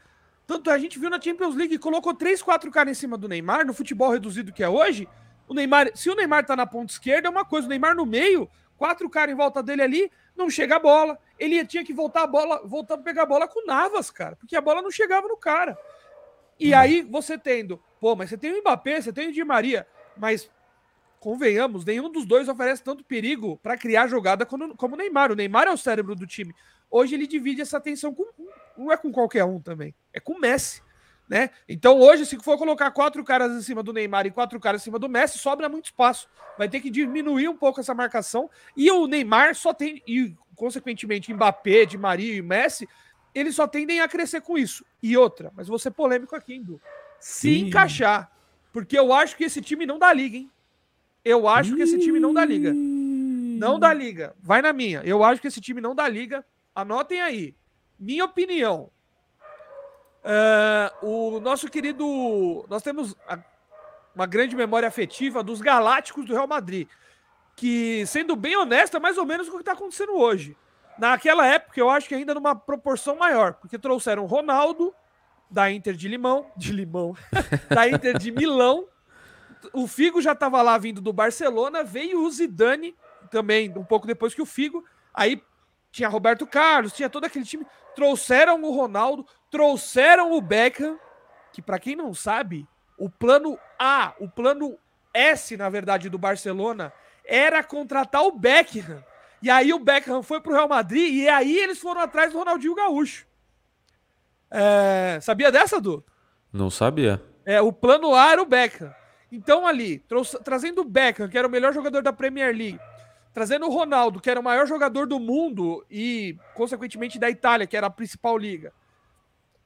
Tanto a gente viu na Champions League, colocou três, quatro caras em cima do Neymar, no futebol reduzido que é hoje. O Neymar, se o Neymar tá na ponta esquerda, é uma coisa. O Neymar no meio, quatro caras em volta dele ali não chega a bola. Ele tinha que voltar a bola, voltar a pegar a bola com Navas, cara, porque a bola não chegava no cara. E hum. aí você tendo, pô, mas você tem o Mbappé, você tem o Di Maria, mas convenhamos, nenhum dos dois oferece tanto perigo para criar jogada como, como o Neymar. O Neymar é o cérebro do time. Hoje ele divide essa atenção com não é com qualquer um também, é com o Messi. Né? Então hoje, se for colocar quatro caras em cima do Neymar e quatro caras em cima do Messi, sobra muito espaço. Vai ter que diminuir um pouco essa marcação. E o Neymar só tem, e consequentemente Mbappé, de Maria e Messi, eles só tendem a crescer com isso. E outra, mas vou ser polêmico aqui, Indu. Se Sim. encaixar, porque eu acho que esse time não dá liga, hein? Eu acho que esse time não dá liga. Não dá liga. Vai na minha. Eu acho que esse time não dá liga. Anotem aí. Minha opinião. Uh, o nosso querido. Nós temos a, uma grande memória afetiva dos Galácticos do Real Madrid. Que, sendo bem honesto, é mais ou menos o que está acontecendo hoje. Naquela época, eu acho que ainda numa proporção maior, porque trouxeram Ronaldo, da Inter de Limão, de Limão, da Inter de Milão. O Figo já estava lá vindo do Barcelona, veio o Zidane também, um pouco depois que o Figo. Aí tinha Roberto Carlos, tinha todo aquele time. Trouxeram o Ronaldo, trouxeram o Beckham, que para quem não sabe, o plano A, o plano S, na verdade, do Barcelona, era contratar o Beckham. E aí o Beckham foi pro Real Madrid e aí eles foram atrás do Ronaldinho Gaúcho. É, sabia dessa, Du? Não sabia. É, o plano A era o Beckham. Então ali, trouxe, trazendo o Beckham, que era o melhor jogador da Premier League, trazendo o Ronaldo, que era o maior jogador do mundo e, consequentemente, da Itália, que era a principal liga,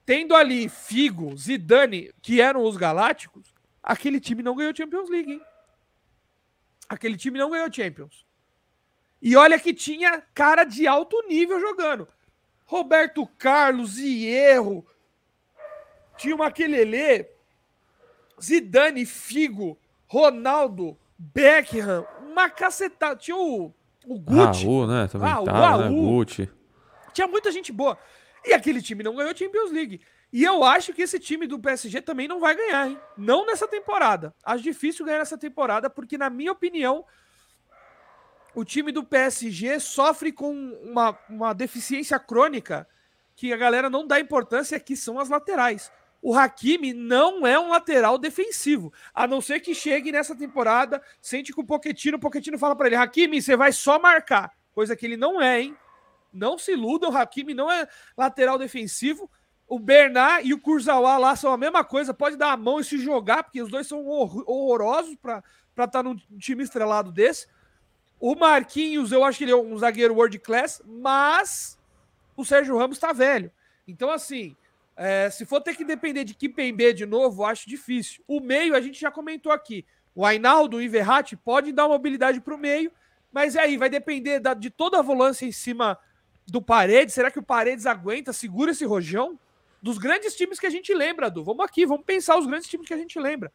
tendo ali Figo, Zidane, que eram os galácticos, aquele time não ganhou Champions League, hein? Aquele time não ganhou Champions. E olha que tinha cara de alto nível jogando. Roberto Carlos, Hierro, tinha uma Maquelele, Zidane, Figo, Ronaldo, Beckham, uma cacetada. Tinha o, o Gucci. Raul, né? Também ah, tava, né? Gucci. Tinha muita gente boa. E aquele time não ganhou Champions League. E eu acho que esse time do PSG também não vai ganhar, hein? Não nessa temporada. Acho difícil ganhar nessa temporada, porque, na minha opinião, o time do PSG sofre com uma, uma deficiência crônica que a galera não dá importância, que são as laterais o Hakimi não é um lateral defensivo. A não ser que chegue nessa temporada, sente com o Poquetino, o Poquetino fala para ele: Hakimi, você vai só marcar. Coisa que ele não é, hein? Não se iludam, o Hakimi não é lateral defensivo. O Bernard e o Kurzawa lá são a mesma coisa, pode dar a mão e se jogar, porque os dois são horrorosos para estar tá num time estrelado desse. O Marquinhos, eu acho que ele é um zagueiro world class, mas o Sérgio Ramos está velho. Então, assim, é, se for ter que depender de Kipembe de novo, acho difícil. O meio, a gente já comentou aqui. O Ainaldo e Verratti pode dar mobilidade para o meio, mas aí vai depender da, de toda a volância em cima do Paredes. Será que o Paredes aguenta, segura esse rojão? Dos grandes times que a gente lembra, Du. Vamos aqui, vamos pensar os grandes times que a gente lembra.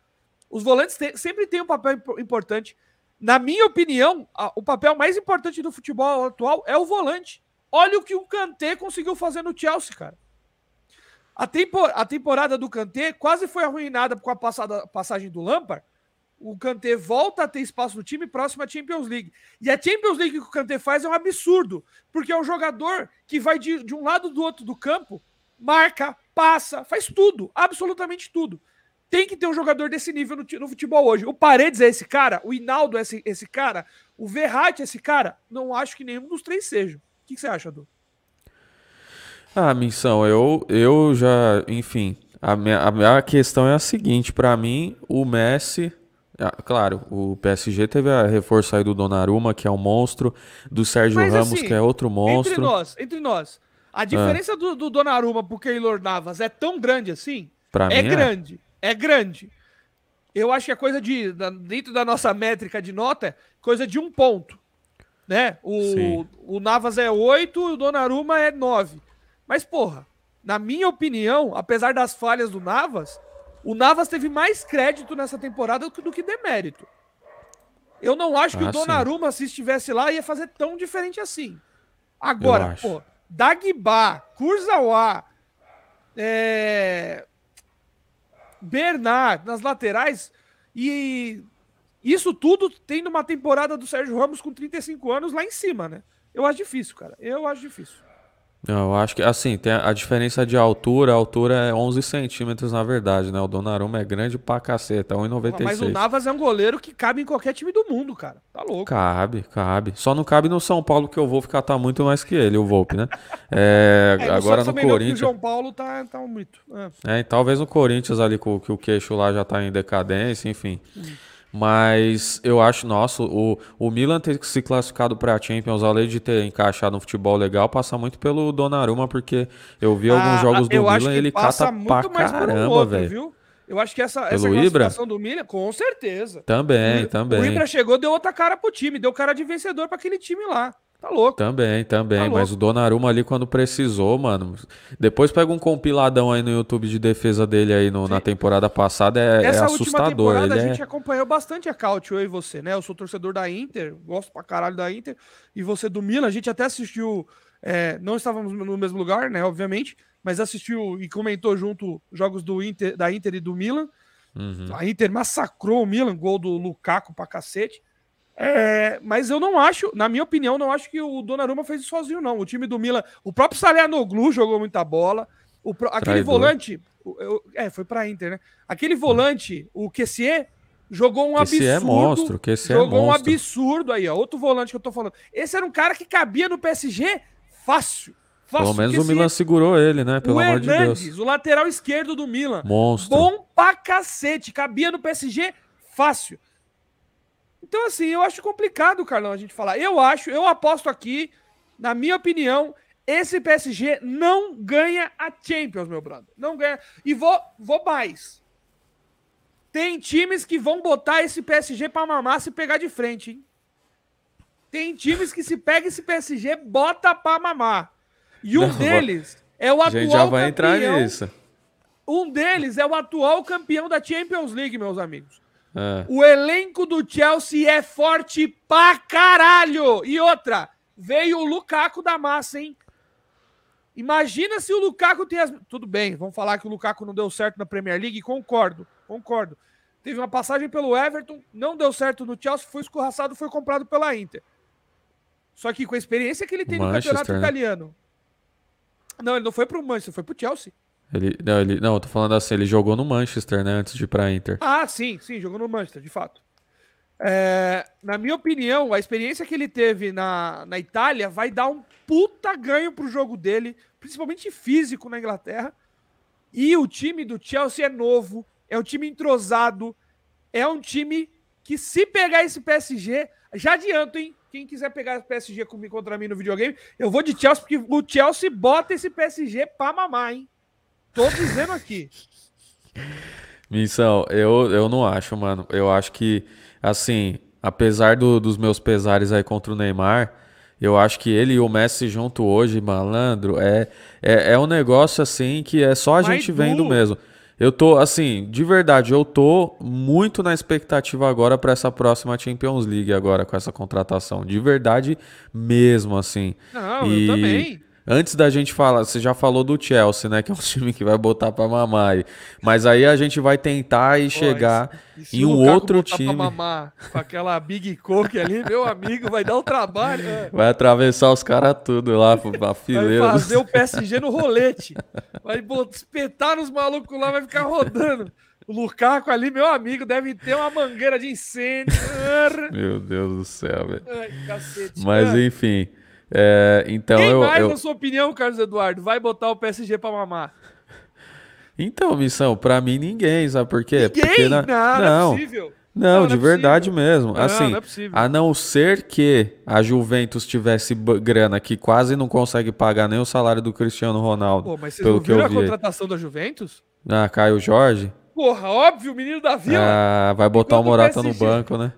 Os volantes te, sempre têm um papel importante. Na minha opinião, a, o papel mais importante do futebol atual é o volante. Olha o que o Kanté conseguiu fazer no Chelsea, cara. A, a temporada do Kanté quase foi arruinada com a passada, passagem do Lampard, o Kanté volta a ter espaço no time próximo à Champions League. E a Champions League que o Kanté faz é um absurdo, porque é um jogador que vai de, de um lado do outro do campo, marca, passa, faz tudo, absolutamente tudo. Tem que ter um jogador desse nível no, no futebol hoje. O Paredes é esse cara, o Hinaldo é esse, esse cara, o Verratti é esse cara. Não acho que nenhum dos três seja. O que, que você acha, Du? Ah, missão, eu, eu já, enfim, a minha, a minha questão é a seguinte, para mim, o Messi, ah, claro, o PSG teve a reforço aí do Donnarumma, que é um monstro, do Sérgio Mas, Ramos, assim, que é outro monstro. Entre nós, entre nós, a diferença ah. do, do Donnarumma pro Keylor Navas é tão grande assim? Pra é mim grande, é. é grande. Eu acho que é coisa de, dentro da nossa métrica de nota, coisa de um ponto, né? O, o Navas é 8 e o Donnarumma é 9. Mas, porra, na minha opinião, apesar das falhas do Navas, o Navas teve mais crédito nessa temporada do que, que demérito. Eu não acho que ah, o Donnarumma, sim. se estivesse lá, ia fazer tão diferente assim. Agora, pô, Dagba, Kurzawa, é... Bernard nas laterais e isso tudo tendo uma temporada do Sérgio Ramos com 35 anos lá em cima, né? Eu acho difícil, cara. Eu acho difícil. Eu acho que, assim, tem a, diferença de altura, a altura é 11 centímetros na verdade, né? O Donnarumma é grande pra caceta, 1,96. Mas o Navas é um goleiro que cabe em qualquer time do mundo, cara. Tá louco. Cabe, cabe. Só não cabe no São Paulo que eu vou ficar tá muito mais que ele, o Volpe, né? É, é, agora no Corinthians... O João Paulo tá, tá muito. É. é, talvez no Corinthians ali, que o queixo lá já tá em decadência, enfim... Hum. Mas eu acho, nossa, o, o Milan ter se classificado para a Champions, além de ter encaixado um futebol legal, passa muito pelo Donnarumma, porque eu vi alguns ah, jogos do Milan ele cata pra caramba, velho. Eu acho que essa, essa classificação do Milan, com certeza. Também, o, também. O Ibra chegou, deu outra cara pro time, deu cara de vencedor para aquele time lá. Tá louco. Também, também. Tá mas o Donnarumma ali quando precisou, mano. Depois pega um compiladão aí no YouTube de defesa dele aí no, na temporada passada. É, é Essa é assustador. Última temporada Ele a gente acompanhou bastante a Cautio, eu e você, né? Eu sou torcedor da Inter, gosto pra caralho da Inter. E você do Milan, a gente até assistiu. É, não estávamos no mesmo lugar, né? Obviamente, mas assistiu e comentou junto jogos do Inter, da Inter e do Milan. Uhum. A Inter massacrou o Milan, gol do Lukaku pra cacete. É, mas eu não acho, na minha opinião, não acho que o Donnarumma fez isso sozinho, não. O time do Milan, o próprio Salianoglu jogou muita bola. O, aquele Traidor. volante, eu, é, foi pra Inter, né? Aquele volante, o Kessier, jogou um absurdo. é monstro, Kessier é jogou é um absurdo aí, ó. Outro volante que eu tô falando. Esse era um cara que cabia no PSG fácil. Fácil, Pelo menos o Milan segurou ele, né? Pelo o amor Hernandes, de Deus. o lateral esquerdo do Milan. Monstro. Bom pra cacete. Cabia no PSG fácil. Então, assim, eu acho complicado, Carlão, a gente falar. Eu acho, eu aposto aqui, na minha opinião, esse PSG não ganha a Champions, meu brother. Não ganha. E vou, vou mais. Tem times que vão botar esse PSG para mamar se pegar de frente, hein? Tem times que se pega esse PSG, bota para mamar. E um não, deles é o atual campeão. A gente já vai campeão. entrar nisso. Um deles é o atual campeão da Champions League, meus amigos. É. O elenco do Chelsea é forte pra caralho. E outra, veio o Lukaku da massa, hein? Imagina se o Lukaku tem as. Tudo bem, vamos falar que o Lukaku não deu certo na Premier League, concordo, concordo. Teve uma passagem pelo Everton, não deu certo no Chelsea, foi escorraçado, foi comprado pela Inter. Só que com a experiência que ele tem Manchester, no campeonato né? italiano. Não, ele não foi pro Manchester, foi pro Chelsea. Ele, não, ele, não, eu tô falando assim, ele jogou no Manchester, né, antes de ir pra Inter. Ah, sim, sim, jogou no Manchester, de fato. É, na minha opinião, a experiência que ele teve na, na Itália vai dar um puta ganho pro jogo dele, principalmente físico na Inglaterra. E o time do Chelsea é novo, é um time entrosado, é um time que se pegar esse PSG, já adianto, hein? Quem quiser pegar esse PSG comigo contra mim no videogame, eu vou de Chelsea, porque o Chelsea bota esse PSG pra mamar, hein? Tô dizendo aqui. Missão, eu, eu não acho, mano. Eu acho que, assim, apesar do, dos meus pesares aí contra o Neymar, eu acho que ele e o Messi junto hoje, malandro, é, é, é um negócio assim que é só a gente vendo mesmo. Eu tô, assim, de verdade, eu tô muito na expectativa agora para essa próxima Champions League agora com essa contratação. De verdade mesmo, assim. Não, e... eu também. Antes da gente falar, você já falou do Chelsea, né? Que é um time que vai botar pra mamar aí. Mas aí a gente vai tentar e chegar em um outro time. Pra mamar, com aquela Big Coke ali, meu amigo, vai dar um trabalho. Né? Vai atravessar os caras tudo lá pra fileira. Vai fazer o PSG no rolete. Vai espetar nos malucos lá, vai ficar rodando. O Lukaku ali, meu amigo, deve ter uma mangueira de incêndio. meu Deus do céu, velho. Mas enfim. É, então Quem eu, mais, eu... na sua opinião, Carlos Eduardo, vai botar o PSG pra mamar? Então, missão, pra mim ninguém, sabe por quê? Ninguém? Porque na... não, não, é possível. Não, não de é verdade mesmo. Não, assim, não é a não ser que a Juventus tivesse grana que quase não consegue pagar nem o salário do Cristiano Ronaldo. Pô, mas vocês pelo que eu vi. a contratação da Juventus? Ah, Caio Jorge? Porra, óbvio, menino da vila. Ah, vai botar Enquanto o Morata PSG... no banco, né?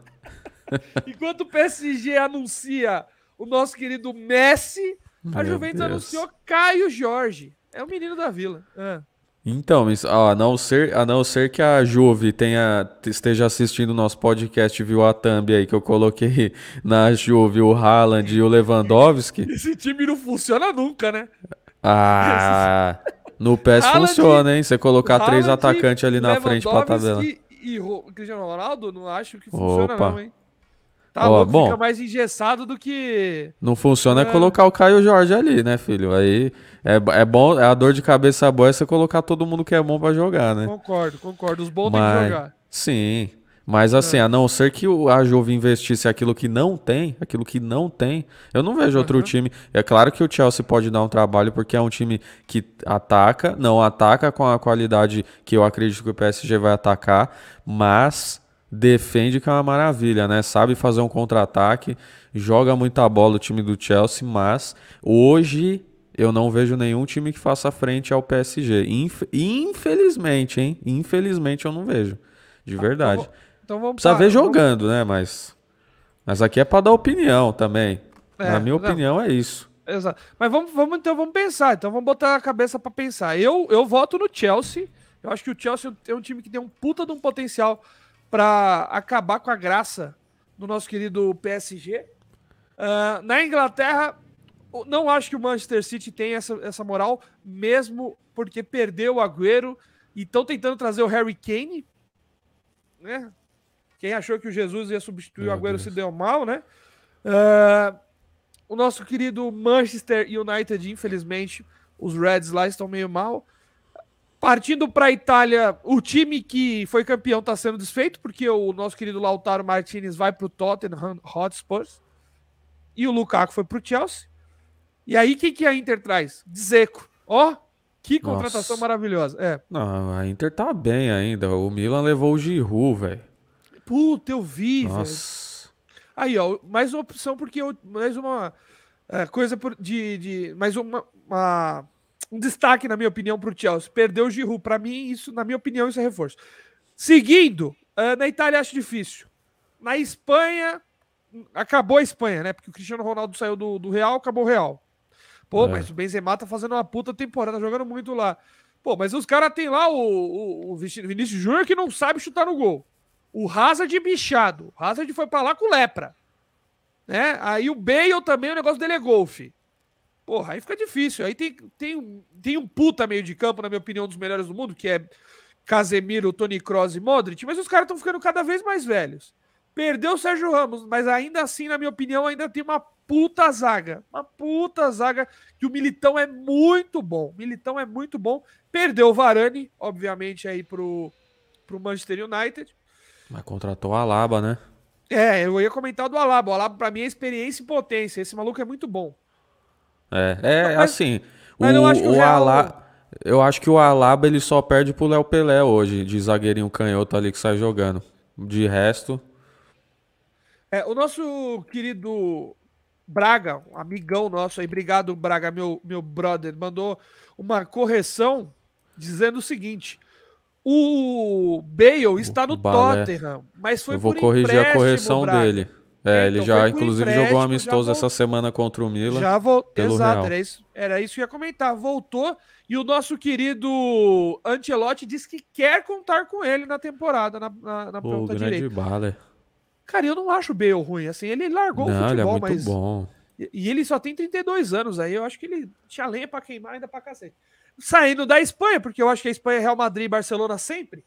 Enquanto o PSG anuncia o nosso querido Messi, Meu a Juventus Deus. anunciou Caio Jorge. É o menino da vila. É. Então, ó, a, não ser, a não ser que a Juve tenha, esteja assistindo o nosso podcast, viu a thumb aí que eu coloquei na Juve, o Haaland e o Lewandowski. Esse time não funciona nunca, né? Ah, no PES Haaland, funciona, hein? Você colocar Haaland, três atacantes ali na frente pra tabela. E, e Cristiano Ronaldo, não acho que funciona Opa. não, hein? Tá Ó, louco, bom, fica mais engessado do que. Não funciona é. é colocar o Caio Jorge ali, né, filho? Aí é, é bom, é a dor de cabeça boa é você colocar todo mundo que é bom para jogar, né? Concordo, concordo. Os bons Mas, têm que jogar. Sim. Mas assim, é. a não ser que a Juve investisse aquilo que não tem, aquilo que não tem, eu não vejo outro uhum. time. É claro que o Chelsea pode dar um trabalho porque é um time que ataca, não ataca com a qualidade que eu acredito que o PSG vai atacar, mas defende que é uma maravilha, né? Sabe fazer um contra-ataque, joga muita bola o time do Chelsea, mas hoje eu não vejo nenhum time que faça frente ao PSG. Inf infelizmente, hein? Infelizmente eu não vejo. De tá, verdade. Então, então vamos Precisa ver jogando, vamos... né? Mas, mas aqui é para dar opinião também. É, Na minha não. opinião, é isso. Exato. Mas vamos, vamos, então vamos pensar. Então vamos botar a cabeça para pensar. Eu, eu voto no Chelsea. Eu acho que o Chelsea é um time que tem um puta de um potencial para acabar com a graça do nosso querido PSG. Uh, ah, na Inglaterra, não acho que o Manchester City tem essa, essa moral, mesmo porque perdeu o Agüero e estão tentando trazer o Harry Kane. Né? Quem achou que o Jesus ia substituir Meu o Agüero Deus. se deu mal, né? Uh, o nosso querido Manchester United, infelizmente, os Reds lá estão meio mal. Partindo para a Itália, o time que foi campeão está sendo desfeito, porque o nosso querido Lautaro Martinez vai para o Tottenham Hotspurs e o Lukaku foi para o Chelsea. E aí, quem que a Inter traz? Dzeko. Ó, que contratação Nossa. maravilhosa. É. Não, a Inter tá bem ainda. O Milan levou o Giroud, velho. Puta, eu vi, Nossa. Aí, ó, mais uma opção, porque eu, mais uma é, coisa por, de, de. Mais uma, uma um destaque, na minha opinião, para o Chelsea. Perdeu o Giroud. Para mim, isso, na minha opinião, isso é reforço. Seguindo, uh, na Itália acho difícil. Na Espanha, acabou a Espanha, né? Porque o Cristiano Ronaldo saiu do, do Real, acabou o Real. Pô, é. mas o Benzema tá fazendo uma puta temporada, jogando muito lá. Pô, mas os caras tem lá o, o, o Vinícius Júnior que não sabe chutar no gol. O Hazard bichado. O Hazard foi para lá com lepra. Né? Aí o Bale também, o negócio dele é golfe. Porra, aí fica difícil. Aí tem, tem, tem um puta meio de campo, na minha opinião, dos melhores do mundo, que é Casemiro, Tony Kroos e Modric, mas os caras estão ficando cada vez mais velhos. Perdeu o Sérgio Ramos, mas ainda assim, na minha opinião, ainda tem uma puta zaga. Uma puta zaga que o Militão é muito bom. O Militão é muito bom. Perdeu o Varane, obviamente, aí pro, pro Manchester United. Mas contratou a Alaba, né? É, eu ia comentar do Alaba. O Alaba, pra mim, é experiência e potência. Esse maluco é muito bom. É, é mas, assim. Mas o, o Real... Alá, eu acho que o Alaba ele só perde pro Léo Pelé hoje, de zagueirinho canhoto ali que sai jogando. De resto. É, o nosso querido Braga, um amigão nosso aí, obrigado, Braga, meu, meu brother, mandou uma correção dizendo o seguinte: o Bale está no Balé. Tottenham, mas foi Eu vou corrigir a correção Braga. dele. É, ele então, já inclusive jogou um amistoso essa semana contra o Milan. Já voltou. Exato, era isso, era isso que eu ia comentar. Voltou e o nosso querido Ancelotti disse que quer contar com ele na temporada, na, na, na ponta direita. Bala. Cara, eu não acho o Bale ruim, assim, ele largou não, o futebol, ele é muito mas bom. E, e ele só tem 32 anos aí, eu acho que ele tinha lenha para queimar ainda para cacete. Saindo da Espanha, porque eu acho que a Espanha é Real Madrid e Barcelona sempre.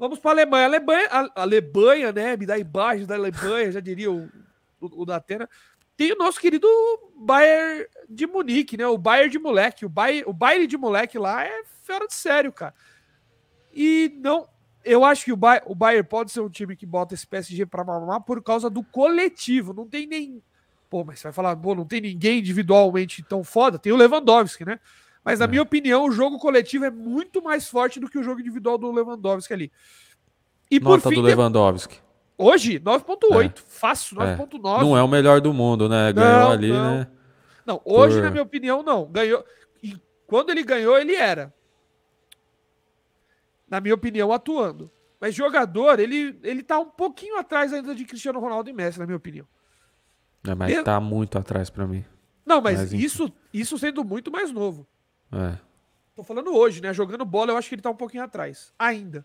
Vamos para a Alemanha. Alemanha, Alemanha, né? Me dá imagens da Alemanha, já diria o, o, o da Atena. Tem o nosso querido Bayern de Munique, né? O Bayern de moleque. O Bayern, o Bayern de moleque lá é fora de sério, cara. E não, eu acho que o, Bayern, o Bayern pode ser um time que bota esse PSG para mamar por causa do coletivo. Não tem nem. Pô, mas você vai falar, pô, não tem ninguém individualmente tão foda. Tem o Lewandowski, né? Mas, na é. minha opinião, o jogo coletivo é muito mais forte do que o jogo individual do Lewandowski ali. E Nota por fim, do Lewandowski. Hoje, 9.8. É. Fácil, 9.9. É. Não é o melhor do mundo, né? Ganhou não, ali, não. né? Não, hoje, por... na minha opinião, não. Ganhou. E quando ele ganhou, ele era. Na minha opinião, atuando. Mas jogador, ele, ele tá um pouquinho atrás ainda de Cristiano Ronaldo e Messi, na minha opinião. É, mas ele... tá muito atrás para mim. Não, mas, mas isso, isso sendo muito mais novo. É. Tô falando hoje, né? Jogando bola, eu acho que ele tá um pouquinho atrás. Ainda.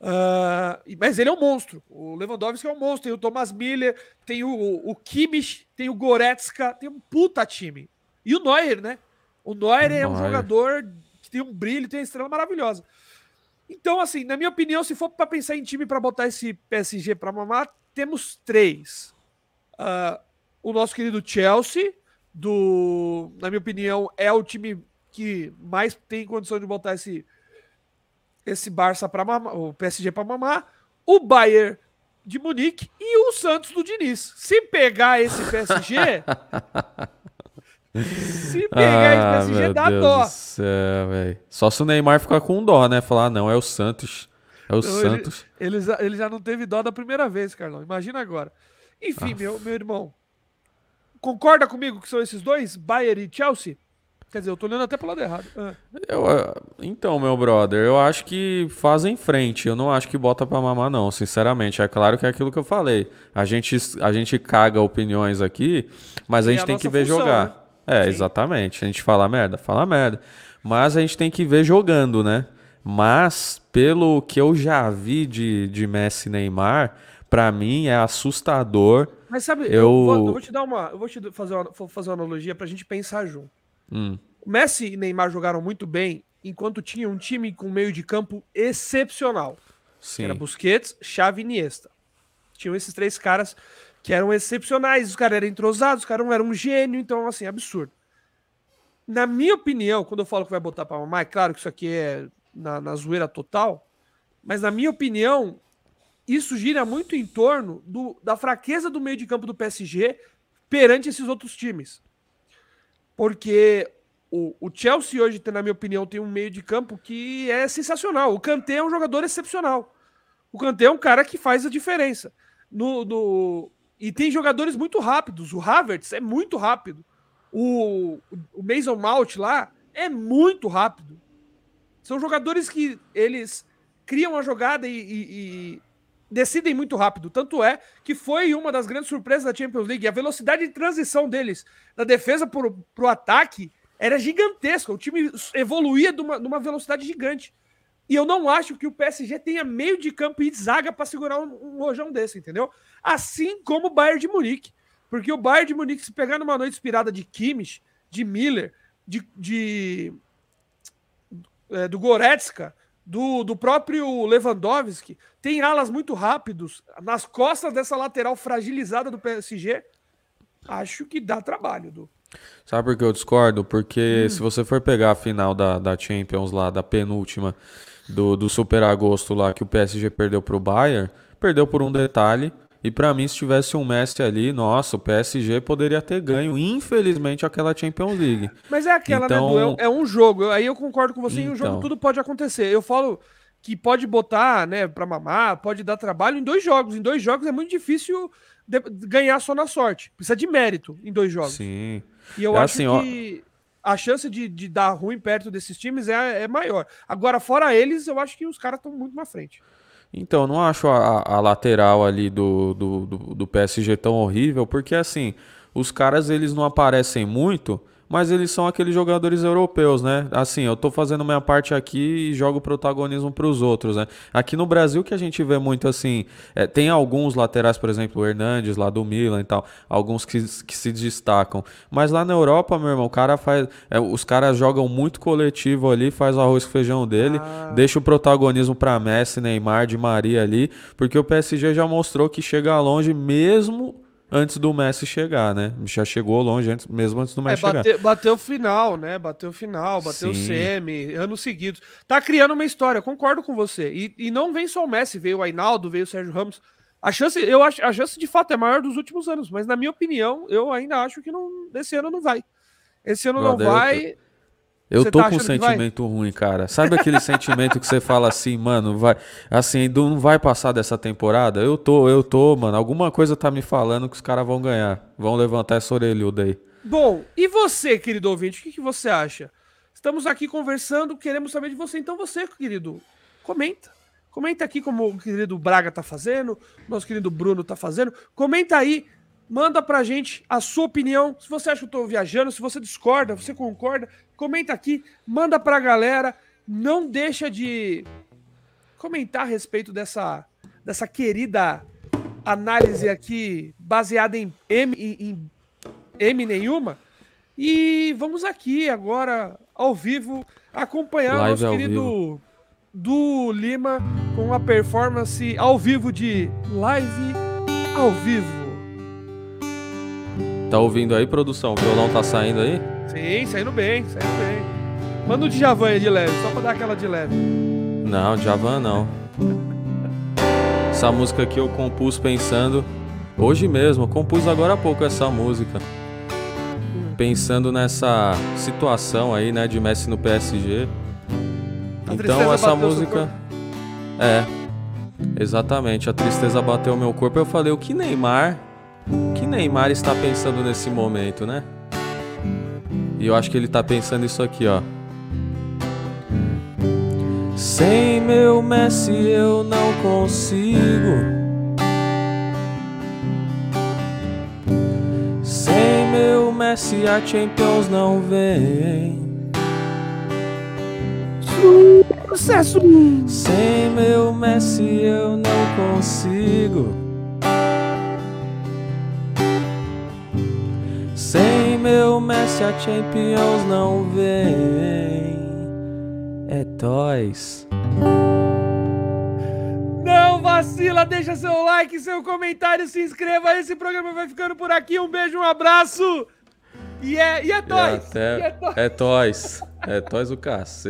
Uh, mas ele é um monstro. O Lewandowski é um monstro. Tem o Thomas Miller, tem o, o Kimmich, tem o Goretzka, tem um puta time. E o Neuer, né? O Neuer é um jogador que tem um brilho, tem uma estrela maravilhosa. Então, assim, na minha opinião, se for para pensar em time para botar esse PSG para mamar, temos três. Uh, o nosso querido Chelsea, do, na minha opinião, é o time que mais tem condição de botar esse esse Barça para mamar, o PSG para mamar, o Bayern de Munique e o Santos do Diniz. Se pegar esse PSG, se pegar ah, esse PSG dá Deus dó. Céu, Só se o Neymar ficar com dó, né? Falar, não, é o Santos. É o Santos. Ele, ele, ele, já não teve dó da primeira vez, Carlão. Imagina agora. Enfim, ah. meu, meu irmão. Concorda comigo que são esses dois, Bayern e Chelsea? Quer dizer, eu tô olhando até pro lado errado. Ah. Eu, ah, então, meu brother, eu acho que fazem frente. Eu não acho que bota pra mamar, não, sinceramente. É claro que é aquilo que eu falei. A gente, a gente caga opiniões aqui, mas a gente é a tem que ver função, jogar. Né? É, Sim. exatamente. A gente fala merda, fala merda. Mas a gente tem que ver jogando, né? Mas, pelo que eu já vi de, de Messi e Neymar, para mim é assustador. Mas sabe, eu, eu, vou, eu vou te dar uma. Eu vou te fazer uma, vou fazer uma analogia pra gente pensar junto. Hum. Messi e Neymar jogaram muito bem enquanto tinha um time com meio de campo excepcional. Sim. Era Busquets, Xavi e Iniesta. Tinham esses três caras que eram excepcionais, os caras eram entrosados, os caras eram um gênio, então assim, absurdo. Na minha opinião, quando eu falo que vai botar para mamar, é claro que isso aqui é na, na zoeira total, mas na minha opinião, isso gira muito em torno do, da fraqueza do meio de campo do PSG perante esses outros times. Porque o, o Chelsea hoje, na minha opinião, tem um meio de campo que é sensacional. O Kanté é um jogador excepcional. O Kanté é um cara que faz a diferença. No, no... E tem jogadores muito rápidos. O Havertz é muito rápido. O, o Mason Mount lá é muito rápido. São jogadores que eles criam a jogada e, e, e, decidem muito rápido. Tanto é que foi uma das grandes surpresas da Champions League. A velocidade de transição deles da defesa para o ataque era gigantesca. O time evoluía de uma, de uma, velocidade gigante. E eu não acho que o PSG tenha meio de campo e zaga para segurar um, um rojão desse, entendeu? Assim como o Bayern de Munique. Porque o Bayern de Munique, se pegar numa noite inspirada de Kimmich, de Miller, de, de é, do Goretzka, do, do próprio Lewandowski, tem alas muito rápidos nas costas dessa lateral fragilizada do PSG. Acho que dá trabalho, do. Sabe por que eu discordo? Porque hum. se você for pegar a final da, da Champions lá, da penúltima, do, do Super Agosto lá, que o PSG perdeu pro Bayern, perdeu por um detalhe. E para mim, se tivesse um Messi ali, nossa, o PSG poderia ter ganho, infelizmente, aquela Champions League. Mas é aquela, então... né, É um jogo. Aí eu concordo com você, então... em um jogo então. tudo pode acontecer. Eu falo que pode botar, né, pra mamar, pode dar trabalho em dois jogos. Em dois jogos é muito difícil ganhar só na sorte. Precisa de mérito em dois jogos. Sim. E eu é acho assim, que ó... a chance de, de dar ruim perto desses times é, é maior. Agora, fora eles, eu acho que os caras estão muito na frente. Então, não acho a, a lateral ali do, do, do, do, PSG tão horrível, porque assim, os caras eles não aparecem muito, mas eles são aqueles jogadores europeus, né? Assim, eu tô fazendo minha parte aqui e jogo protagonismo para os outros, né? Aqui no Brasil que a gente vê muito assim, é, tem alguns laterais, por exemplo, o Hernandes lá do Milan e tal, alguns que, que se destacam, mas lá na Europa, meu irmão, o cara faz, é, os caras jogam muito coletivo ali, faz o arroz com feijão dele, ah. deixa o protagonismo para Messi, Neymar, Di Maria ali, porque o PSG já mostrou que chega longe mesmo antes do Messi chegar, né? Já chegou longe antes, mesmo antes do Messi é, chegar. Bateu final, né? Bateu final, bateu Sim. semi, anos seguidos. Tá criando uma história, concordo com você. E, e não vem só o Messi, veio o Ainaldo, veio o Sérgio Ramos. A chance, eu acho, a chance de fato é maior dos últimos anos, mas na minha opinião, eu ainda acho que não, esse ano não vai. Esse ano não vai. Eu você tô tá com um sentimento ruim, cara. Sabe aquele sentimento que você fala assim, mano, vai, assim, não vai passar dessa temporada? Eu tô, eu tô, mano. Alguma coisa tá me falando que os caras vão ganhar. Vão levantar essa orelhuda aí. Bom, e você, querido ouvinte, o que, que você acha? Estamos aqui conversando, queremos saber de você. Então você, querido, comenta. Comenta aqui como o querido Braga tá fazendo, nosso querido Bruno tá fazendo. Comenta aí Manda pra gente a sua opinião. Se você acha que eu tô viajando, se você discorda, você concorda, comenta aqui, manda pra galera. Não deixa de comentar a respeito dessa, dessa querida análise aqui baseada em M, em, M nenhuma. E vamos aqui agora, ao vivo, acompanhar o nosso querido do Lima com a performance ao vivo de live ao vivo. Tá ouvindo aí, produção? O violão tá saindo aí? Sim, saindo bem, saindo bem. Manda o Djavan aí de leve, só pra dar aquela de leve. Não, Djavan não. Essa música aqui eu compus pensando. Hoje mesmo, eu compus agora há pouco essa música. Pensando nessa situação aí, né, de Messi no PSG. A então essa música. É. Exatamente, a tristeza bateu meu corpo. Eu falei, o que Neymar o que Neymar está pensando nesse momento, né? E eu acho que ele está pensando isso aqui, ó. Sem meu Messi eu não consigo. Sem meu Messi a Champions não vem. Sucesso! Sem meu Messi eu não consigo. Meu Messi a Champions não vem. É toys. Não vacila, deixa seu like, seu comentário, se inscreva. Esse programa vai ficando por aqui. Um beijo, um abraço. E é, e é toys. E até, e é toys. É toys. É toys o cacete.